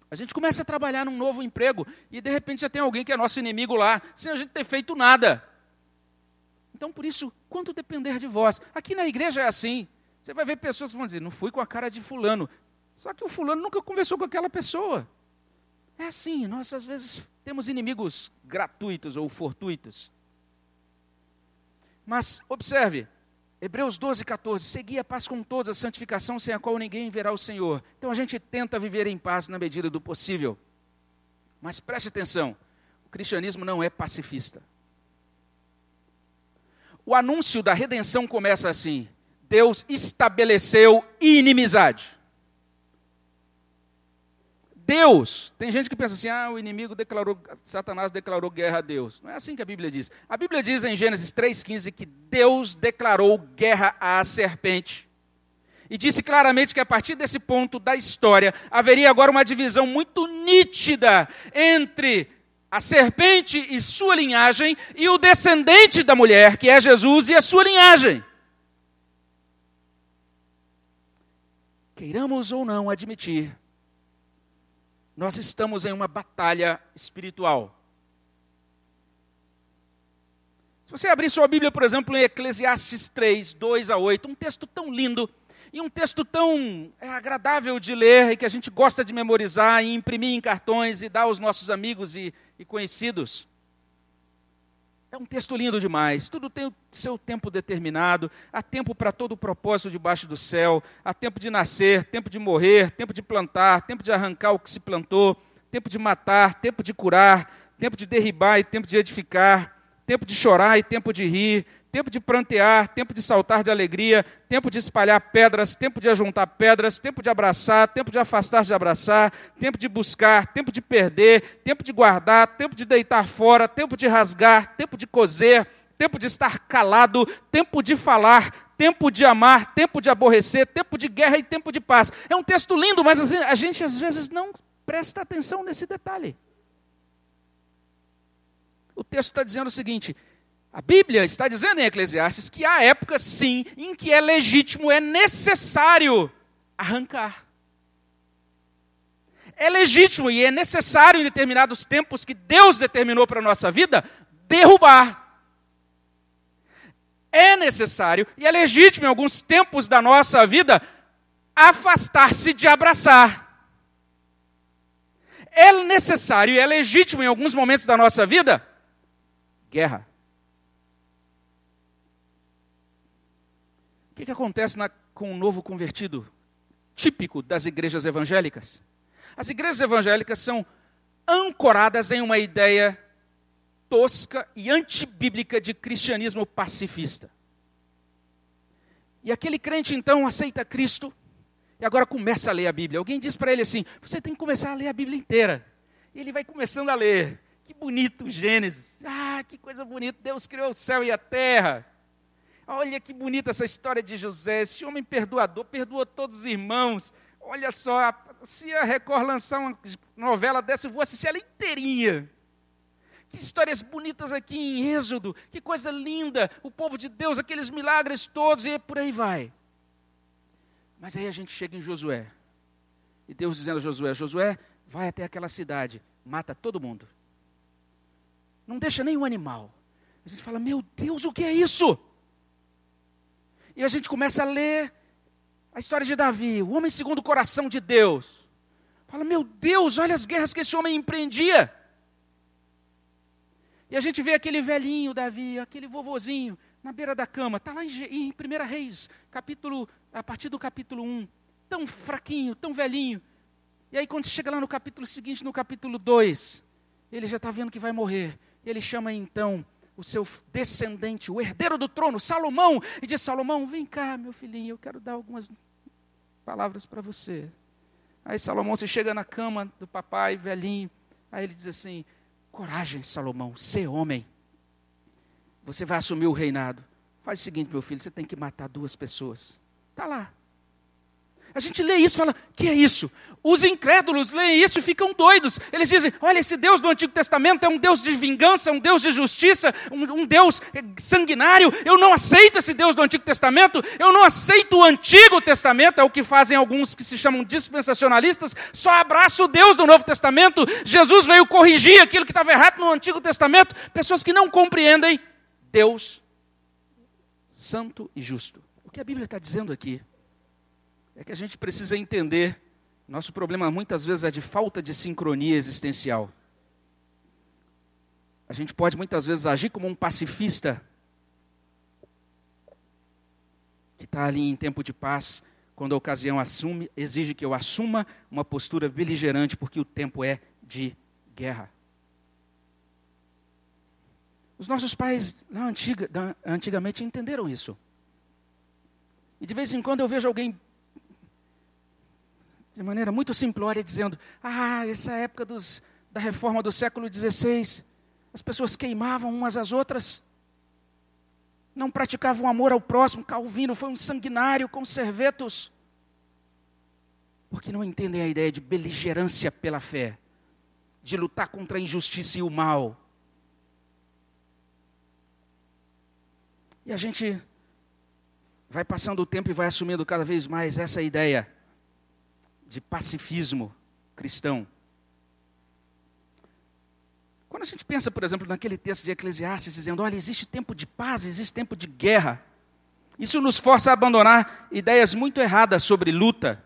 A gente começa a trabalhar num novo emprego e de repente já tem alguém que é nosso inimigo lá, sem a gente ter feito nada. Então, por isso, quanto depender de vós. Aqui na igreja é assim. Você vai ver pessoas que vão dizer, não fui com a cara de fulano. Só que o fulano nunca conversou com aquela pessoa. É assim, nós às vezes temos inimigos gratuitos ou fortuitos. Mas, observe, Hebreus 12, 14, segui a paz com todos, a santificação sem a qual ninguém verá o Senhor. Então a gente tenta viver em paz na medida do possível. Mas preste atenção, o cristianismo não é pacifista. O anúncio da redenção começa assim: Deus estabeleceu inimizade. Deus, tem gente que pensa assim: ah, o inimigo declarou, Satanás declarou guerra a Deus. Não é assim que a Bíblia diz. A Bíblia diz em Gênesis 3,15 que Deus declarou guerra à serpente. E disse claramente que a partir desse ponto da história haveria agora uma divisão muito nítida entre a serpente e sua linhagem e o descendente da mulher, que é Jesus, e a sua linhagem. Queiramos ou não admitir, nós estamos em uma batalha espiritual. Se você abrir sua Bíblia, por exemplo, em Eclesiastes 3, 2 a 8, um texto tão lindo e um texto tão é, agradável de ler e que a gente gosta de memorizar e imprimir em cartões e dar aos nossos amigos e, e conhecidos. É um texto lindo demais. Tudo tem o seu tempo determinado. Há tempo para todo o propósito debaixo do céu. Há tempo de nascer, tempo de morrer, tempo de plantar, tempo de arrancar o que se plantou, tempo de matar, tempo de curar, tempo de derribar e tempo de edificar, tempo de chorar e tempo de rir, tempo de prantear, tempo de saltar de alegria, tempo de espalhar pedras, tempo de ajuntar pedras, tempo de abraçar, tempo de afastar de abraçar, tempo de buscar, tempo de perder, tempo de guardar, tempo de deitar fora, tempo de rasgar, tempo de coser, tempo de estar calado, tempo de falar, tempo de amar, tempo de aborrecer, tempo de guerra e tempo de paz. É um texto lindo, mas a gente às vezes não presta atenção nesse detalhe. O texto está dizendo o seguinte: a Bíblia está dizendo em Eclesiastes que há épocas, sim, em que é legítimo, é necessário arrancar. É legítimo e é necessário em determinados tempos que Deus determinou para a nossa vida derrubar. É necessário e é legítimo em alguns tempos da nossa vida afastar-se de abraçar. É necessário e é legítimo em alguns momentos da nossa vida guerra. O que, que acontece na, com o novo convertido, típico das igrejas evangélicas? As igrejas evangélicas são ancoradas em uma ideia tosca e antibíblica de cristianismo pacifista. E aquele crente então aceita Cristo e agora começa a ler a Bíblia. Alguém diz para ele assim: você tem que começar a ler a Bíblia inteira. E ele vai começando a ler. Que bonito Gênesis. Ah, que coisa bonita. Deus criou o céu e a terra. Olha que bonita essa história de José. Esse homem perdoador, perdoou todos os irmãos. Olha só, se a Record lançar uma novela dessa, eu vou assistir ela inteirinha. que histórias bonitas aqui em Êxodo, que coisa linda, o povo de Deus, aqueles milagres todos, e por aí vai. Mas aí a gente chega em Josué, e Deus dizendo a Josué: Josué, vai até aquela cidade, mata todo mundo. Não deixa nenhum animal. A gente fala: Meu Deus, o que é isso? E a gente começa a ler a história de Davi, o homem segundo o coração de Deus. Fala: Meu Deus, olha as guerras que esse homem empreendia. E a gente vê aquele velhinho Davi, aquele vovozinho, na beira da cama, está lá em, em 1 Reis, capítulo, a partir do capítulo 1, tão fraquinho, tão velhinho. E aí, quando chega lá no capítulo seguinte, no capítulo 2, ele já está vendo que vai morrer. Ele chama então o seu descendente, o herdeiro do trono, Salomão, e diz: Salomão, vem cá, meu filhinho, eu quero dar algumas palavras para você. Aí Salomão se chega na cama do papai, velhinho. Aí ele diz assim: Coragem, Salomão, ser homem. Você vai assumir o reinado. Faz o seguinte, meu filho, você tem que matar duas pessoas. Está lá. A gente lê isso e fala: que é isso? Os incrédulos leem isso e ficam doidos. Eles dizem: olha, esse Deus do Antigo Testamento é um Deus de vingança, um Deus de justiça, um, um, Deus sanguinário. Eu não aceito esse Deus do Antigo Testamento, eu não aceito o Antigo Testamento, é o que fazem alguns que se chamam dispensacionalistas. Só abraço o Deus do Novo Testamento. Jesus veio corrigir aquilo que estava errado no Antigo Testamento. Pessoas que não compreendem Deus santo e justo. O que a Bíblia está dizendo aqui é que a gente precisa entender. Nosso problema muitas vezes é de falta de sincronia existencial. A gente pode muitas vezes agir como um pacifista que está ali em tempo de paz, quando a ocasião assume, exige que eu assuma uma postura beligerante, porque o tempo é de guerra. Os nossos pais antiga, antigamente entenderam isso. E de vez em quando eu vejo alguém de maneira muito simplória, dizendo: Ah, essa época dos, da reforma do século XVI, as pessoas queimavam umas às outras, não praticavam amor ao próximo. Calvino foi um sanguinário com servetos, porque não entendem a ideia de beligerância pela fé, de lutar contra a injustiça e o mal. E a gente vai passando o tempo e vai assumindo cada vez mais essa ideia de pacifismo cristão. Quando a gente pensa, por exemplo, naquele texto de Eclesiastes dizendo: olha, existe tempo de paz, existe tempo de guerra, isso nos força a abandonar ideias muito erradas sobre luta.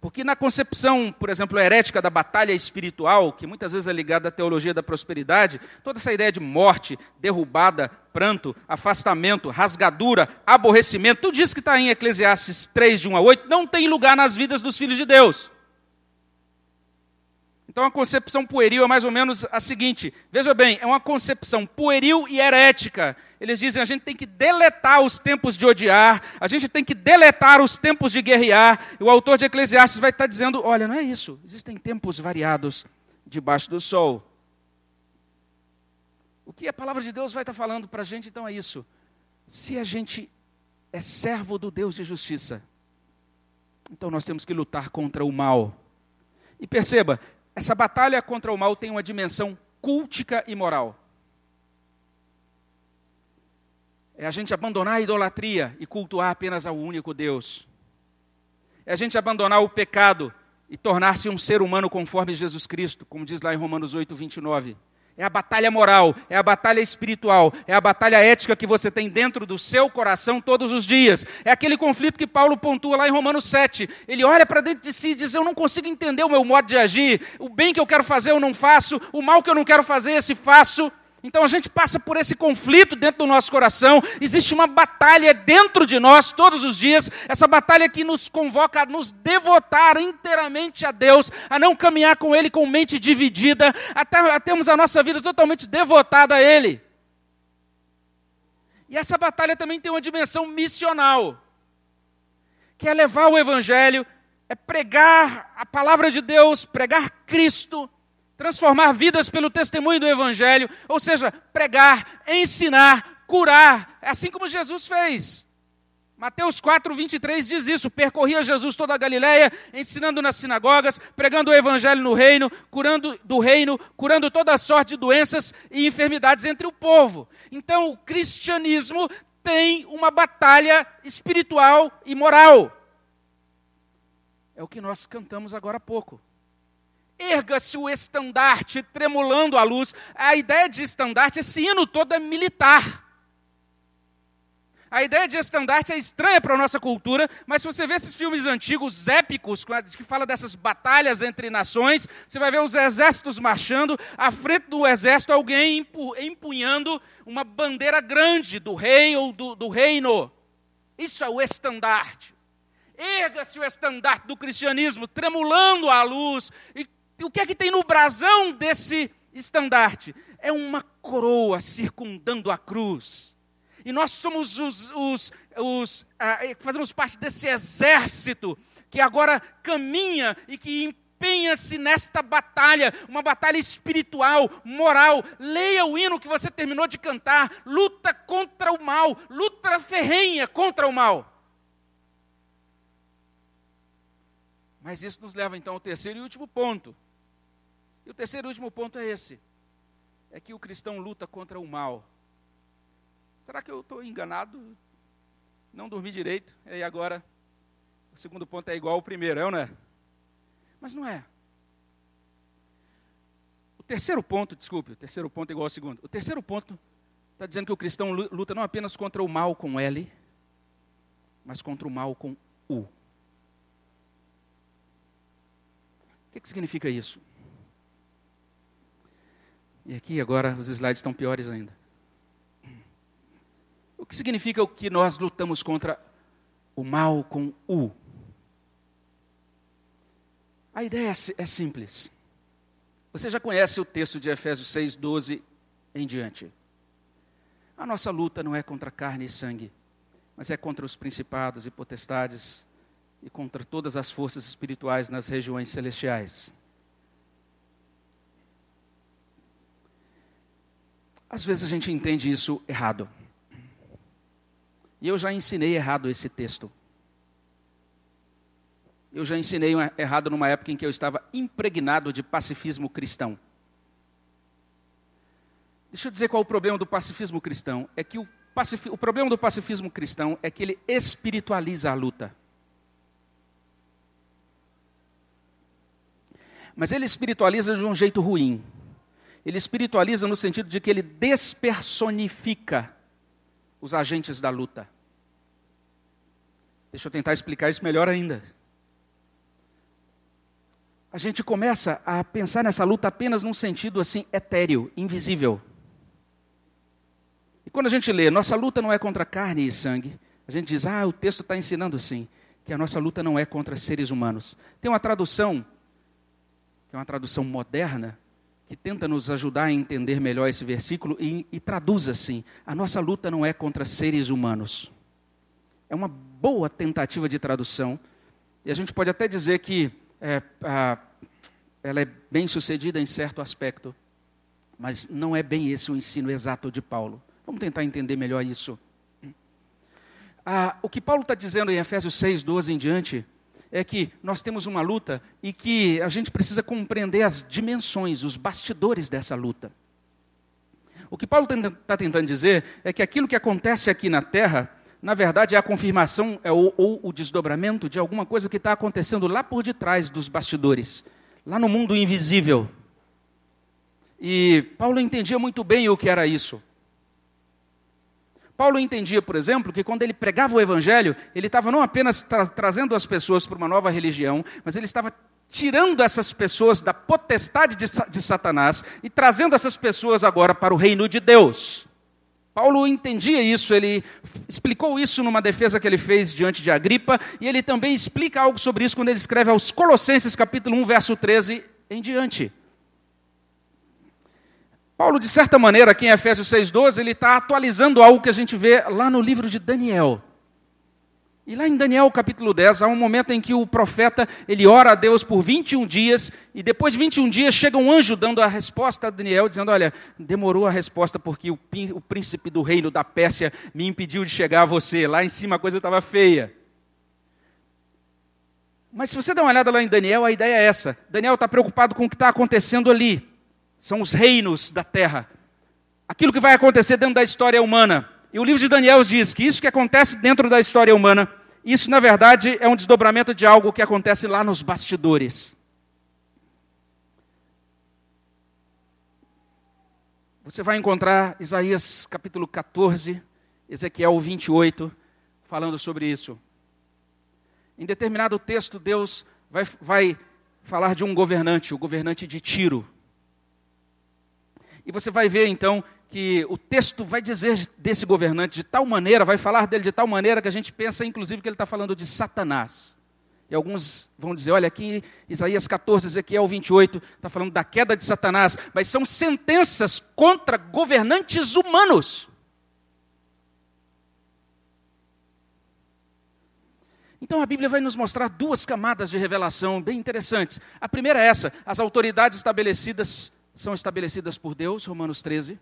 Porque na concepção, por exemplo, herética da batalha espiritual, que muitas vezes é ligada à teologia da prosperidade, toda essa ideia de morte, derrubada, pranto, afastamento, rasgadura, aborrecimento, tudo isso que está em Eclesiastes 3, de 1 a 8, não tem lugar nas vidas dos filhos de Deus. Então a concepção pueril é mais ou menos a seguinte: veja bem, é uma concepção pueril e herética. Eles dizem a gente tem que deletar os tempos de odiar, a gente tem que deletar os tempos de guerrear. E o autor de Eclesiastes vai estar dizendo: olha, não é isso, existem tempos variados debaixo do sol. O que a palavra de Deus vai estar falando para a gente então é isso. Se a gente é servo do Deus de justiça, então nós temos que lutar contra o mal. E perceba, essa batalha contra o mal tem uma dimensão cultica e moral. É a gente abandonar a idolatria e cultuar apenas ao único Deus. É a gente abandonar o pecado e tornar-se um ser humano conforme Jesus Cristo, como diz lá em Romanos 8, 29. É a batalha moral, é a batalha espiritual, é a batalha ética que você tem dentro do seu coração todos os dias. É aquele conflito que Paulo pontua lá em Romanos 7. Ele olha para dentro de si e diz: Eu não consigo entender o meu modo de agir. O bem que eu quero fazer eu não faço, o mal que eu não quero fazer esse faço. Então a gente passa por esse conflito dentro do nosso coração, existe uma batalha dentro de nós todos os dias, essa batalha que nos convoca a nos devotar inteiramente a Deus, a não caminhar com Ele com mente dividida, até a termos a nossa vida totalmente devotada a Ele. E essa batalha também tem uma dimensão missional, que é levar o Evangelho, é pregar a palavra de Deus, pregar Cristo transformar vidas pelo testemunho do Evangelho, ou seja, pregar, ensinar, curar, assim como Jesus fez. Mateus 4, 23 diz isso: percorria Jesus toda a Galiléia, ensinando nas sinagogas, pregando o evangelho no reino, curando do reino, curando toda sorte de doenças e enfermidades entre o povo. Então, o cristianismo tem uma batalha espiritual e moral. É o que nós cantamos agora há pouco. Erga-se o estandarte tremulando a luz. A ideia de estandarte, esse hino todo é militar. A ideia de estandarte é estranha para a nossa cultura, mas se você vê esses filmes antigos, épicos, que fala dessas batalhas entre nações, você vai ver os exércitos marchando, à frente do exército alguém empunhando uma bandeira grande do rei ou do, do reino. Isso é o estandarte. Erga-se o estandarte do cristianismo, tremulando a luz. E o que é que tem no brasão desse estandarte? É uma coroa circundando a cruz. E nós somos os, os, os ah, fazemos parte desse exército que agora caminha e que empenha-se nesta batalha, uma batalha espiritual, moral. Leia o hino que você terminou de cantar. Luta contra o mal, luta ferrenha contra o mal. Mas isso nos leva então ao terceiro e último ponto. E o terceiro e último ponto é esse: é que o cristão luta contra o mal Será que eu estou enganado? Não dormi direito, e agora o segundo ponto é igual ao primeiro, é não é? Mas não é. O terceiro ponto, desculpe, o terceiro ponto é igual ao segundo. O terceiro ponto está dizendo que o cristão luta não apenas contra o mal com L, mas contra o mal com U. O que, que significa isso? E aqui agora os slides estão piores ainda. O que significa o que nós lutamos contra o mal com U? A ideia é, é simples. Você já conhece o texto de Efésios 6, 12 em diante. A nossa luta não é contra carne e sangue, mas é contra os principados e potestades e contra todas as forças espirituais nas regiões celestiais. Às vezes a gente entende isso errado. E eu já ensinei errado esse texto. Eu já ensinei errado numa época em que eu estava impregnado de pacifismo cristão. Deixa eu dizer qual é o problema do pacifismo cristão. É que o, pacif... o problema do pacifismo cristão é que ele espiritualiza a luta. Mas ele espiritualiza de um jeito ruim. Ele espiritualiza no sentido de que ele despersonifica os agentes da luta. Deixa eu tentar explicar isso melhor ainda. A gente começa a pensar nessa luta apenas num sentido assim etéreo, invisível. E quando a gente lê, nossa luta não é contra carne e sangue, a gente diz, ah, o texto está ensinando assim, que a nossa luta não é contra seres humanos. Tem uma tradução, que é uma tradução moderna, que tenta nos ajudar a entender melhor esse versículo e, e traduz assim: a nossa luta não é contra seres humanos. É uma boa tentativa de tradução, e a gente pode até dizer que é, a, ela é bem sucedida em certo aspecto, mas não é bem esse o ensino exato de Paulo. Vamos tentar entender melhor isso. Ah, o que Paulo está dizendo em Efésios 6, 12 em diante, é que nós temos uma luta e que a gente precisa compreender as dimensões, os bastidores dessa luta. O que Paulo está tentando dizer é que aquilo que acontece aqui na terra, na verdade, é a confirmação é ou, ou o desdobramento de alguma coisa que está acontecendo lá por detrás dos bastidores, lá no mundo invisível. E Paulo entendia muito bem o que era isso. Paulo entendia, por exemplo, que quando ele pregava o evangelho, ele estava não apenas tra trazendo as pessoas para uma nova religião, mas ele estava tirando essas pessoas da potestade de, de Satanás e trazendo essas pessoas agora para o reino de Deus. Paulo entendia isso, ele explicou isso numa defesa que ele fez diante de Agripa, e ele também explica algo sobre isso quando ele escreve aos Colossenses, capítulo 1, verso 13 em diante. Paulo, de certa maneira, aqui em Efésios 6,12, ele está atualizando algo que a gente vê lá no livro de Daniel. E lá em Daniel capítulo 10, há um momento em que o profeta, ele ora a Deus por 21 dias, e depois de 21 dias chega um anjo dando a resposta a Daniel, dizendo, olha, demorou a resposta porque o, o príncipe do reino da Pérsia me impediu de chegar a você, lá em cima a coisa estava feia. Mas se você dá uma olhada lá em Daniel, a ideia é essa. Daniel está preocupado com o que está acontecendo ali. São os reinos da terra. Aquilo que vai acontecer dentro da história humana. E o livro de Daniel diz que isso que acontece dentro da história humana isso, na verdade, é um desdobramento de algo que acontece lá nos bastidores. Você vai encontrar Isaías capítulo 14, Ezequiel 28, falando sobre isso. Em determinado texto, Deus vai, vai falar de um governante, o governante de Tiro. E você vai ver então que o texto vai dizer desse governante de tal maneira, vai falar dele de tal maneira que a gente pensa, inclusive, que ele está falando de Satanás. E alguns vão dizer, olha, aqui Isaías 14, Ezequiel 28, está falando da queda de Satanás, mas são sentenças contra governantes humanos. Então a Bíblia vai nos mostrar duas camadas de revelação bem interessantes. A primeira é essa: as autoridades estabelecidas são estabelecidas por Deus, Romanos 13.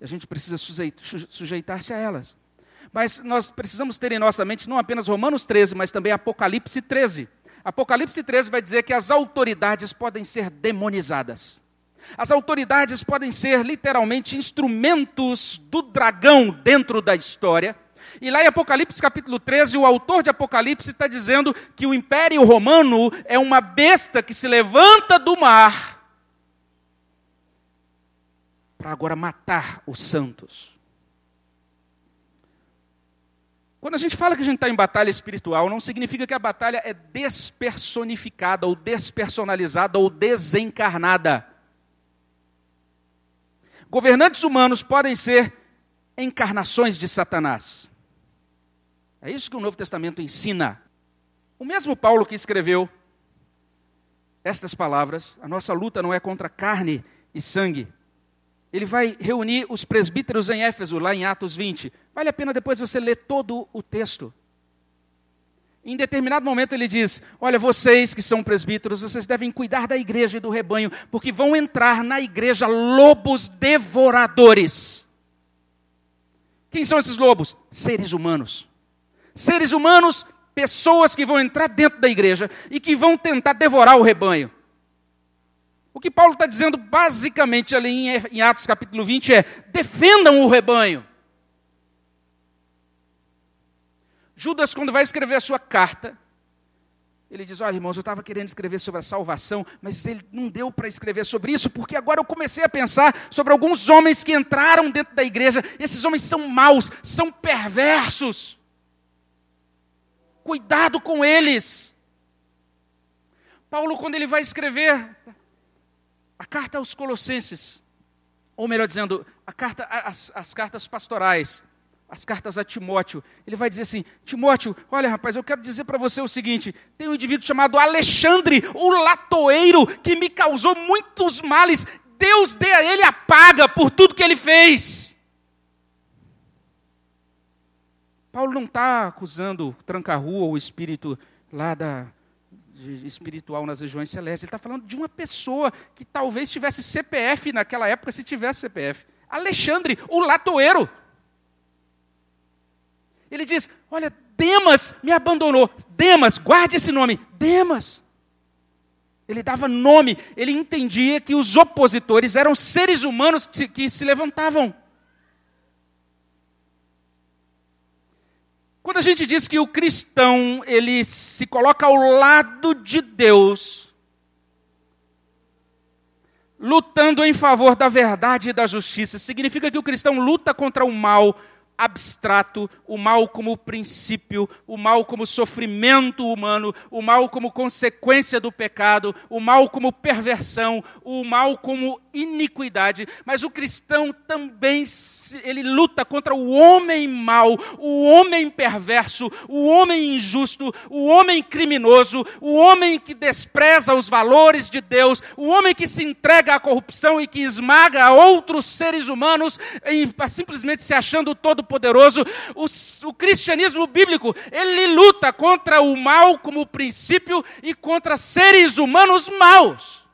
E a gente precisa sujeitar-se a elas. Mas nós precisamos ter em nossa mente não apenas Romanos 13, mas também Apocalipse 13. Apocalipse 13 vai dizer que as autoridades podem ser demonizadas. As autoridades podem ser literalmente instrumentos do dragão dentro da história. E lá em Apocalipse capítulo 13, o autor de Apocalipse está dizendo que o Império Romano é uma besta que se levanta do mar para agora matar os santos. Quando a gente fala que a gente está em batalha espiritual, não significa que a batalha é despersonificada, ou despersonalizada, ou desencarnada. Governantes humanos podem ser encarnações de Satanás. É isso que o Novo Testamento ensina. O mesmo Paulo que escreveu estas palavras: a nossa luta não é contra carne e sangue, ele vai reunir os presbíteros em Éfeso, lá em Atos 20. Vale a pena depois você ler todo o texto. Em determinado momento ele diz: Olha, vocês que são presbíteros, vocês devem cuidar da igreja e do rebanho, porque vão entrar na igreja lobos devoradores. Quem são esses lobos? Seres humanos. Seres humanos, pessoas que vão entrar dentro da igreja e que vão tentar devorar o rebanho. O que Paulo está dizendo basicamente ali em Atos capítulo 20 é: defendam o rebanho. Judas, quando vai escrever a sua carta, ele diz: Olha, irmãos, eu estava querendo escrever sobre a salvação, mas ele não deu para escrever sobre isso, porque agora eu comecei a pensar sobre alguns homens que entraram dentro da igreja. Esses homens são maus, são perversos. Cuidado com eles. Paulo, quando ele vai escrever a carta aos Colossenses, ou melhor dizendo, carta, as, as cartas pastorais, as cartas a Timóteo, ele vai dizer assim: Timóteo, olha rapaz, eu quero dizer para você o seguinte: tem um indivíduo chamado Alexandre, o latoeiro, que me causou muitos males. Deus dê a ele a paga por tudo que ele fez. Paulo não está acusando tranca-rua, o espírito lá da, espiritual nas regiões celestes. Ele está falando de uma pessoa que talvez tivesse CPF naquela época, se tivesse CPF. Alexandre, o latoeiro. Ele diz: Olha, Demas me abandonou. Demas, guarde esse nome. Demas. Ele dava nome, ele entendia que os opositores eram seres humanos que, que se levantavam. Quando a gente diz que o cristão, ele se coloca ao lado de Deus, lutando em favor da verdade e da justiça, significa que o cristão luta contra o mal, abstrato, o mal como princípio, o mal como sofrimento humano, o mal como consequência do pecado, o mal como perversão, o mal como iniquidade, mas o cristão também ele luta contra o homem mau, o homem perverso, o homem injusto, o homem criminoso, o homem que despreza os valores de Deus, o homem que se entrega à corrupção e que esmaga outros seres humanos simplesmente se achando todo todo-poderoso. O, o cristianismo bíblico, ele luta contra o mal como princípio e contra seres humanos maus.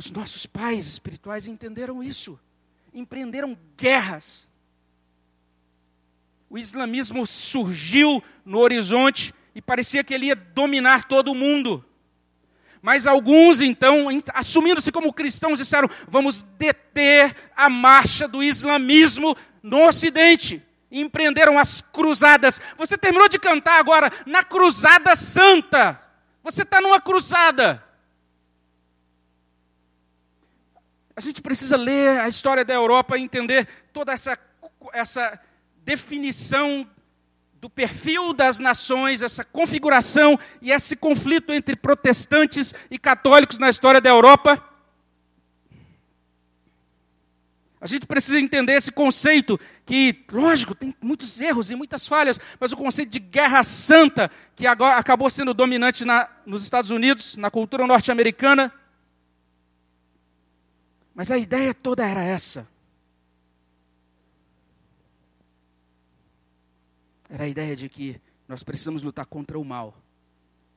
Os nossos pais espirituais entenderam isso, empreenderam guerras. O islamismo surgiu no horizonte e parecia que ele ia dominar todo o mundo. Mas alguns, então, assumindo-se como cristãos, disseram: vamos deter a marcha do islamismo no Ocidente. E empreenderam as cruzadas. Você terminou de cantar agora na Cruzada Santa. Você está numa cruzada. A gente precisa ler a história da Europa e entender toda essa, essa definição do perfil das nações, essa configuração e esse conflito entre protestantes e católicos na história da Europa. A gente precisa entender esse conceito que, lógico, tem muitos erros e muitas falhas, mas o conceito de guerra santa, que agora acabou sendo dominante na, nos Estados Unidos, na cultura norte-americana. Mas a ideia toda era essa. era a ideia de que nós precisamos lutar contra o mal.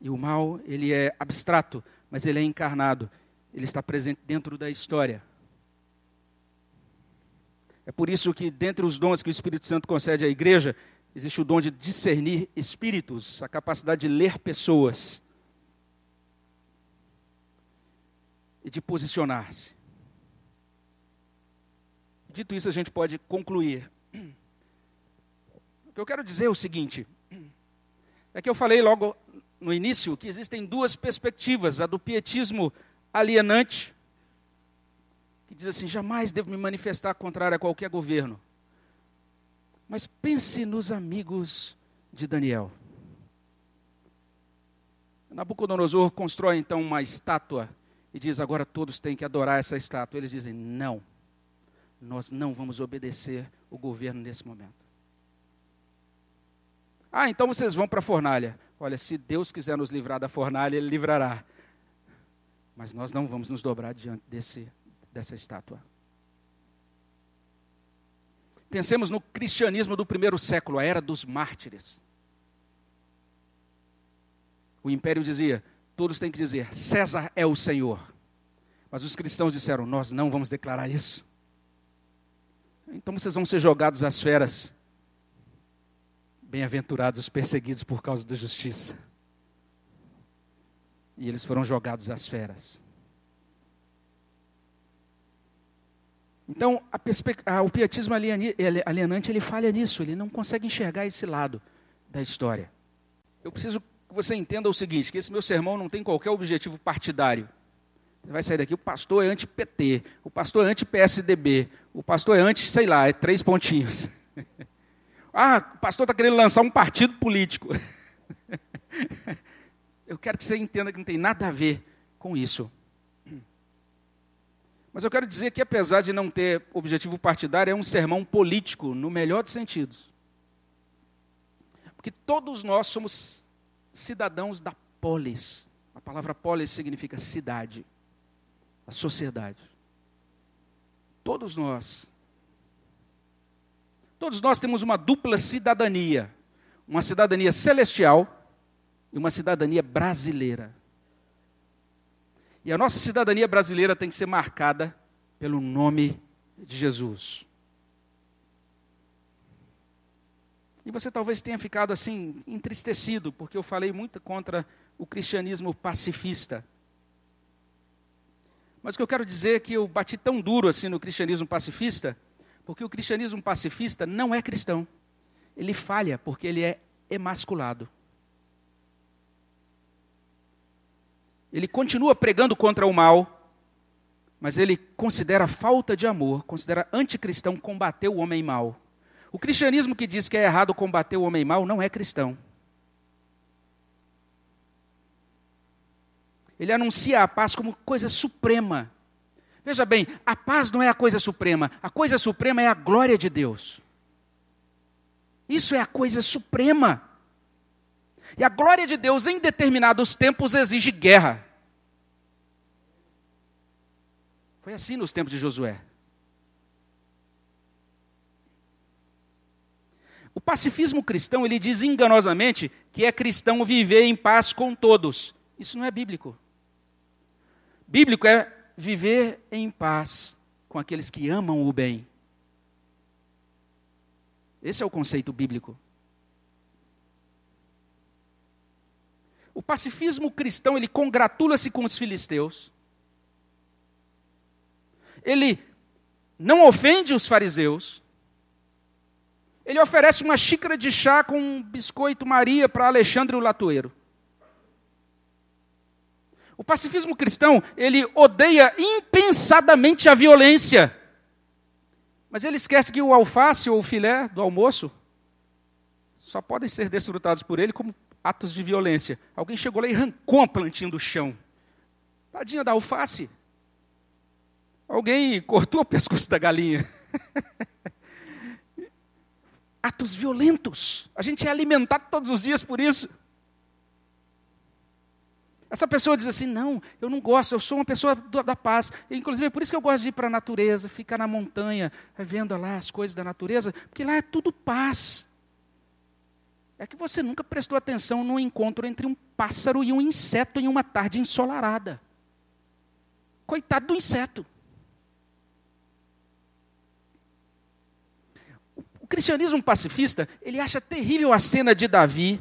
E o mal, ele é abstrato, mas ele é encarnado. Ele está presente dentro da história. É por isso que, dentre os dons que o Espírito Santo concede à igreja, existe o dom de discernir espíritos, a capacidade de ler pessoas e de posicionar-se. Dito isso, a gente pode concluir o que eu quero dizer é o seguinte: é que eu falei logo no início que existem duas perspectivas: a do pietismo alienante, que diz assim: jamais devo me manifestar contrário a qualquer governo. Mas pense nos amigos de Daniel. Nabucodonosor constrói então uma estátua e diz: agora todos têm que adorar essa estátua. Eles dizem: não, nós não vamos obedecer o governo nesse momento. Ah, então vocês vão para a fornalha. Olha, se Deus quiser nos livrar da fornalha, Ele livrará. Mas nós não vamos nos dobrar diante desse, dessa estátua. Pensemos no cristianismo do primeiro século, a era dos mártires. O império dizia: todos têm que dizer, César é o Senhor. Mas os cristãos disseram: nós não vamos declarar isso. Então vocês vão ser jogados às feras. Bem-aventurados os perseguidos por causa da justiça. E eles foram jogados às feras. Então, a, o pietismo alienante, ele falha nisso, ele não consegue enxergar esse lado da história. Eu preciso que você entenda o seguinte, que esse meu sermão não tem qualquer objetivo partidário. Vai sair daqui, o pastor é anti-PT, o pastor é anti-PSDB, o pastor é anti, sei lá, é três pontinhos. Ah, o pastor está querendo lançar um partido político. Eu quero que você entenda que não tem nada a ver com isso. Mas eu quero dizer que, apesar de não ter objetivo partidário, é um sermão político, no melhor dos sentidos. Porque todos nós somos cidadãos da polis. A palavra polis significa cidade, a sociedade. Todos nós Todos nós temos uma dupla cidadania: uma cidadania celestial e uma cidadania brasileira. E a nossa cidadania brasileira tem que ser marcada pelo nome de Jesus. E você talvez tenha ficado assim entristecido, porque eu falei muito contra o cristianismo pacifista. Mas o que eu quero dizer é que eu bati tão duro assim no cristianismo pacifista, porque o cristianismo pacifista não é cristão. Ele falha porque ele é emasculado. Ele continua pregando contra o mal, mas ele considera falta de amor, considera anticristão combater o homem mau. O cristianismo que diz que é errado combater o homem mau não é cristão. Ele anuncia a paz como coisa suprema. Veja bem, a paz não é a coisa suprema, a coisa suprema é a glória de Deus. Isso é a coisa suprema. E a glória de Deus em determinados tempos exige guerra. Foi assim nos tempos de Josué. O pacifismo cristão, ele diz enganosamente que é cristão viver em paz com todos. Isso não é bíblico. Bíblico é viver em paz com aqueles que amam o bem. Esse é o conceito bíblico. O pacifismo cristão, ele congratula-se com os filisteus. Ele não ofende os fariseus. Ele oferece uma xícara de chá com um biscoito Maria para Alexandre o Latoeiro. O pacifismo cristão, ele odeia impensadamente a violência. Mas ele esquece que o alface ou o filé do almoço só podem ser desfrutados por ele como atos de violência. Alguém chegou lá e arrancou a plantinha do chão. Tadinha da alface. Alguém cortou o pescoço da galinha. atos violentos. A gente é alimentado todos os dias por isso. Essa pessoa diz assim: não, eu não gosto, eu sou uma pessoa da paz. Inclusive, é por isso que eu gosto de ir para a natureza, ficar na montanha, vendo lá as coisas da natureza, porque lá é tudo paz. É que você nunca prestou atenção no encontro entre um pássaro e um inseto em uma tarde ensolarada. Coitado do inseto. O cristianismo pacifista, ele acha terrível a cena de Davi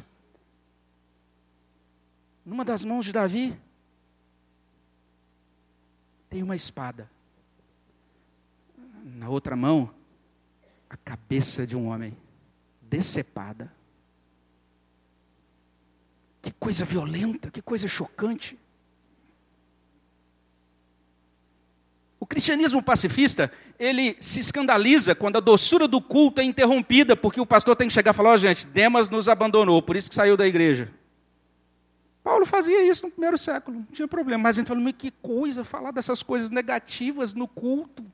numa das mãos de Davi tem uma espada. Na outra mão, a cabeça de um homem decepada. Que coisa violenta, que coisa chocante. O cristianismo pacifista, ele se escandaliza quando a doçura do culto é interrompida, porque o pastor tem que chegar e falar: Ó, oh, gente, Demas nos abandonou, por isso que saiu da igreja. Paulo fazia isso no primeiro século, não tinha problema. Mas a gente falou, que coisa falar dessas coisas negativas no culto.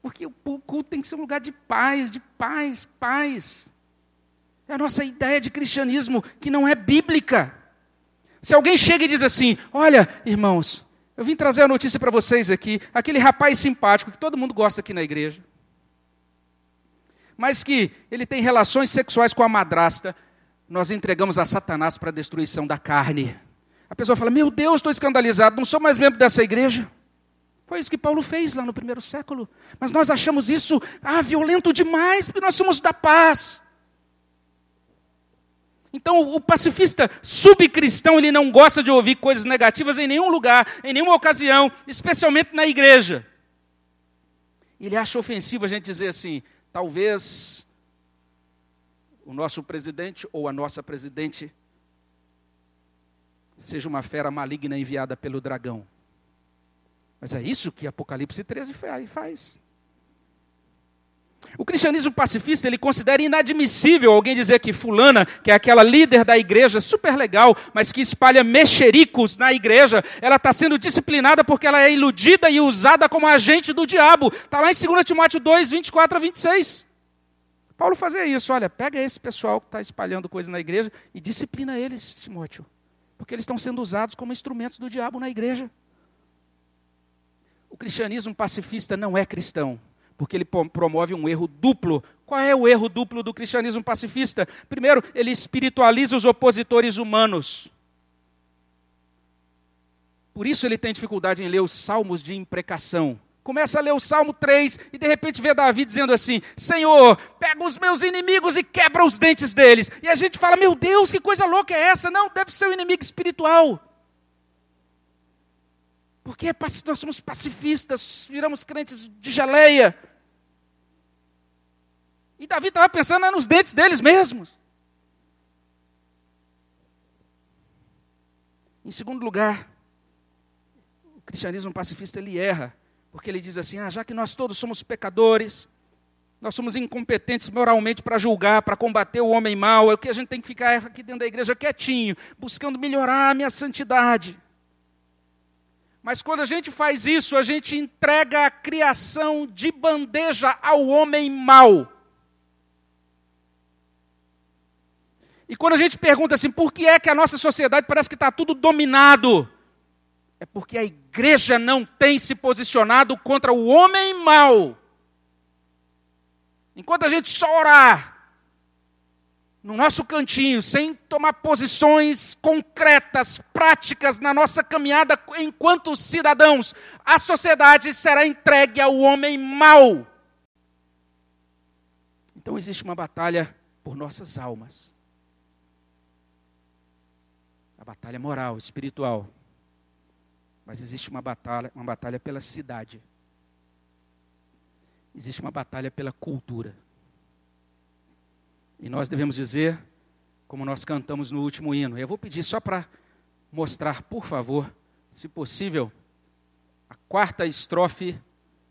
Porque o culto tem que ser um lugar de paz, de paz, paz. É a nossa ideia de cristianismo que não é bíblica. Se alguém chega e diz assim: Olha, irmãos, eu vim trazer a notícia para vocês aqui, aquele rapaz simpático que todo mundo gosta aqui na igreja, mas que ele tem relações sexuais com a madrasta, nós entregamos a Satanás para a destruição da carne. A pessoa fala: Meu Deus, estou escandalizado, não sou mais membro dessa igreja. Foi isso que Paulo fez lá no primeiro século. Mas nós achamos isso ah, violento demais, porque nós somos da paz. Então, o pacifista subcristão, ele não gosta de ouvir coisas negativas em nenhum lugar, em nenhuma ocasião, especialmente na igreja. Ele acha ofensivo a gente dizer assim: talvez o nosso presidente ou a nossa presidente seja uma fera maligna enviada pelo dragão. Mas é isso que Apocalipse 13 faz. O cristianismo pacifista, ele considera inadmissível alguém dizer que fulana, que é aquela líder da igreja, super legal, mas que espalha mexericos na igreja, ela está sendo disciplinada porque ela é iludida e usada como agente do diabo. Está lá em 2 Timóteo 2, 24 a 26. Paulo fazia isso, olha, pega esse pessoal que está espalhando coisa na igreja e disciplina eles, Timóteo. Porque eles estão sendo usados como instrumentos do diabo na igreja. O cristianismo pacifista não é cristão, porque ele promove um erro duplo. Qual é o erro duplo do cristianismo pacifista? Primeiro, ele espiritualiza os opositores humanos. Por isso ele tem dificuldade em ler os salmos de imprecação começa a ler o Salmo 3 e de repente vê Davi dizendo assim: Senhor, pega os meus inimigos e quebra os dentes deles. E a gente fala: Meu Deus, que coisa louca é essa? Não, deve ser um inimigo espiritual. Porque nós somos pacifistas, viramos crentes de geleia. E Davi estava pensando nos dentes deles mesmos. Em segundo lugar, o cristianismo pacifista ele erra porque ele diz assim: ah, já que nós todos somos pecadores, nós somos incompetentes moralmente para julgar, para combater o homem mau, é o que a gente tem que ficar aqui dentro da igreja quietinho, buscando melhorar a minha santidade. Mas quando a gente faz isso, a gente entrega a criação de bandeja ao homem mau. E quando a gente pergunta assim, por que é que a nossa sociedade parece que está tudo dominado? É porque a igreja não tem se posicionado contra o homem mau. Enquanto a gente só orar no nosso cantinho, sem tomar posições concretas, práticas na nossa caminhada enquanto cidadãos, a sociedade será entregue ao homem mau. Então existe uma batalha por nossas almas. A batalha moral, espiritual. Mas existe uma batalha, uma batalha pela cidade. Existe uma batalha pela cultura. E nós devemos dizer, como nós cantamos no último hino. Eu vou pedir só para mostrar, por favor, se possível, a quarta estrofe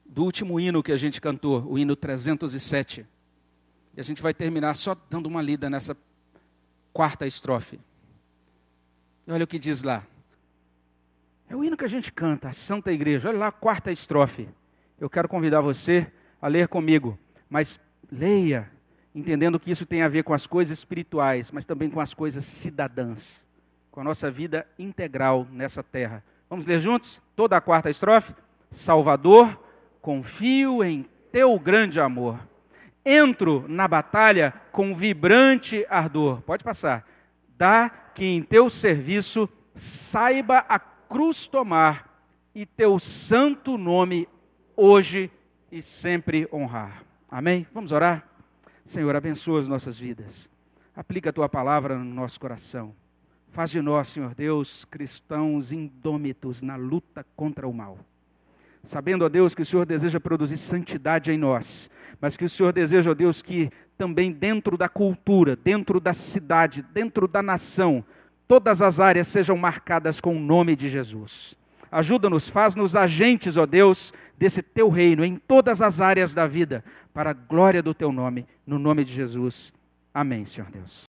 do último hino que a gente cantou, o hino 307. E a gente vai terminar só dando uma lida nessa quarta estrofe. E olha o que diz lá. É o hino que a gente canta, a Santa Igreja. Olha lá a quarta estrofe. Eu quero convidar você a ler comigo, mas leia, entendendo que isso tem a ver com as coisas espirituais, mas também com as coisas cidadãs, com a nossa vida integral nessa terra. Vamos ler juntos? Toda a quarta estrofe? Salvador, confio em teu grande amor. Entro na batalha com vibrante ardor. Pode passar. Dá que em teu serviço saiba a cruz tomar e teu santo nome hoje e sempre honrar. Amém? Vamos orar? Senhor, abençoa as nossas vidas. Aplica a tua palavra no nosso coração. Faz de nós, Senhor Deus, cristãos indômitos na luta contra o mal. Sabendo, ó Deus, que o Senhor deseja produzir santidade em nós, mas que o Senhor deseja, ó Deus, que também dentro da cultura, dentro da cidade, dentro da nação, todas as áreas sejam marcadas com o nome de Jesus. Ajuda-nos, faz-nos agentes, ó Deus, desse teu reino em todas as áreas da vida, para a glória do teu nome, no nome de Jesus. Amém, Senhor Deus.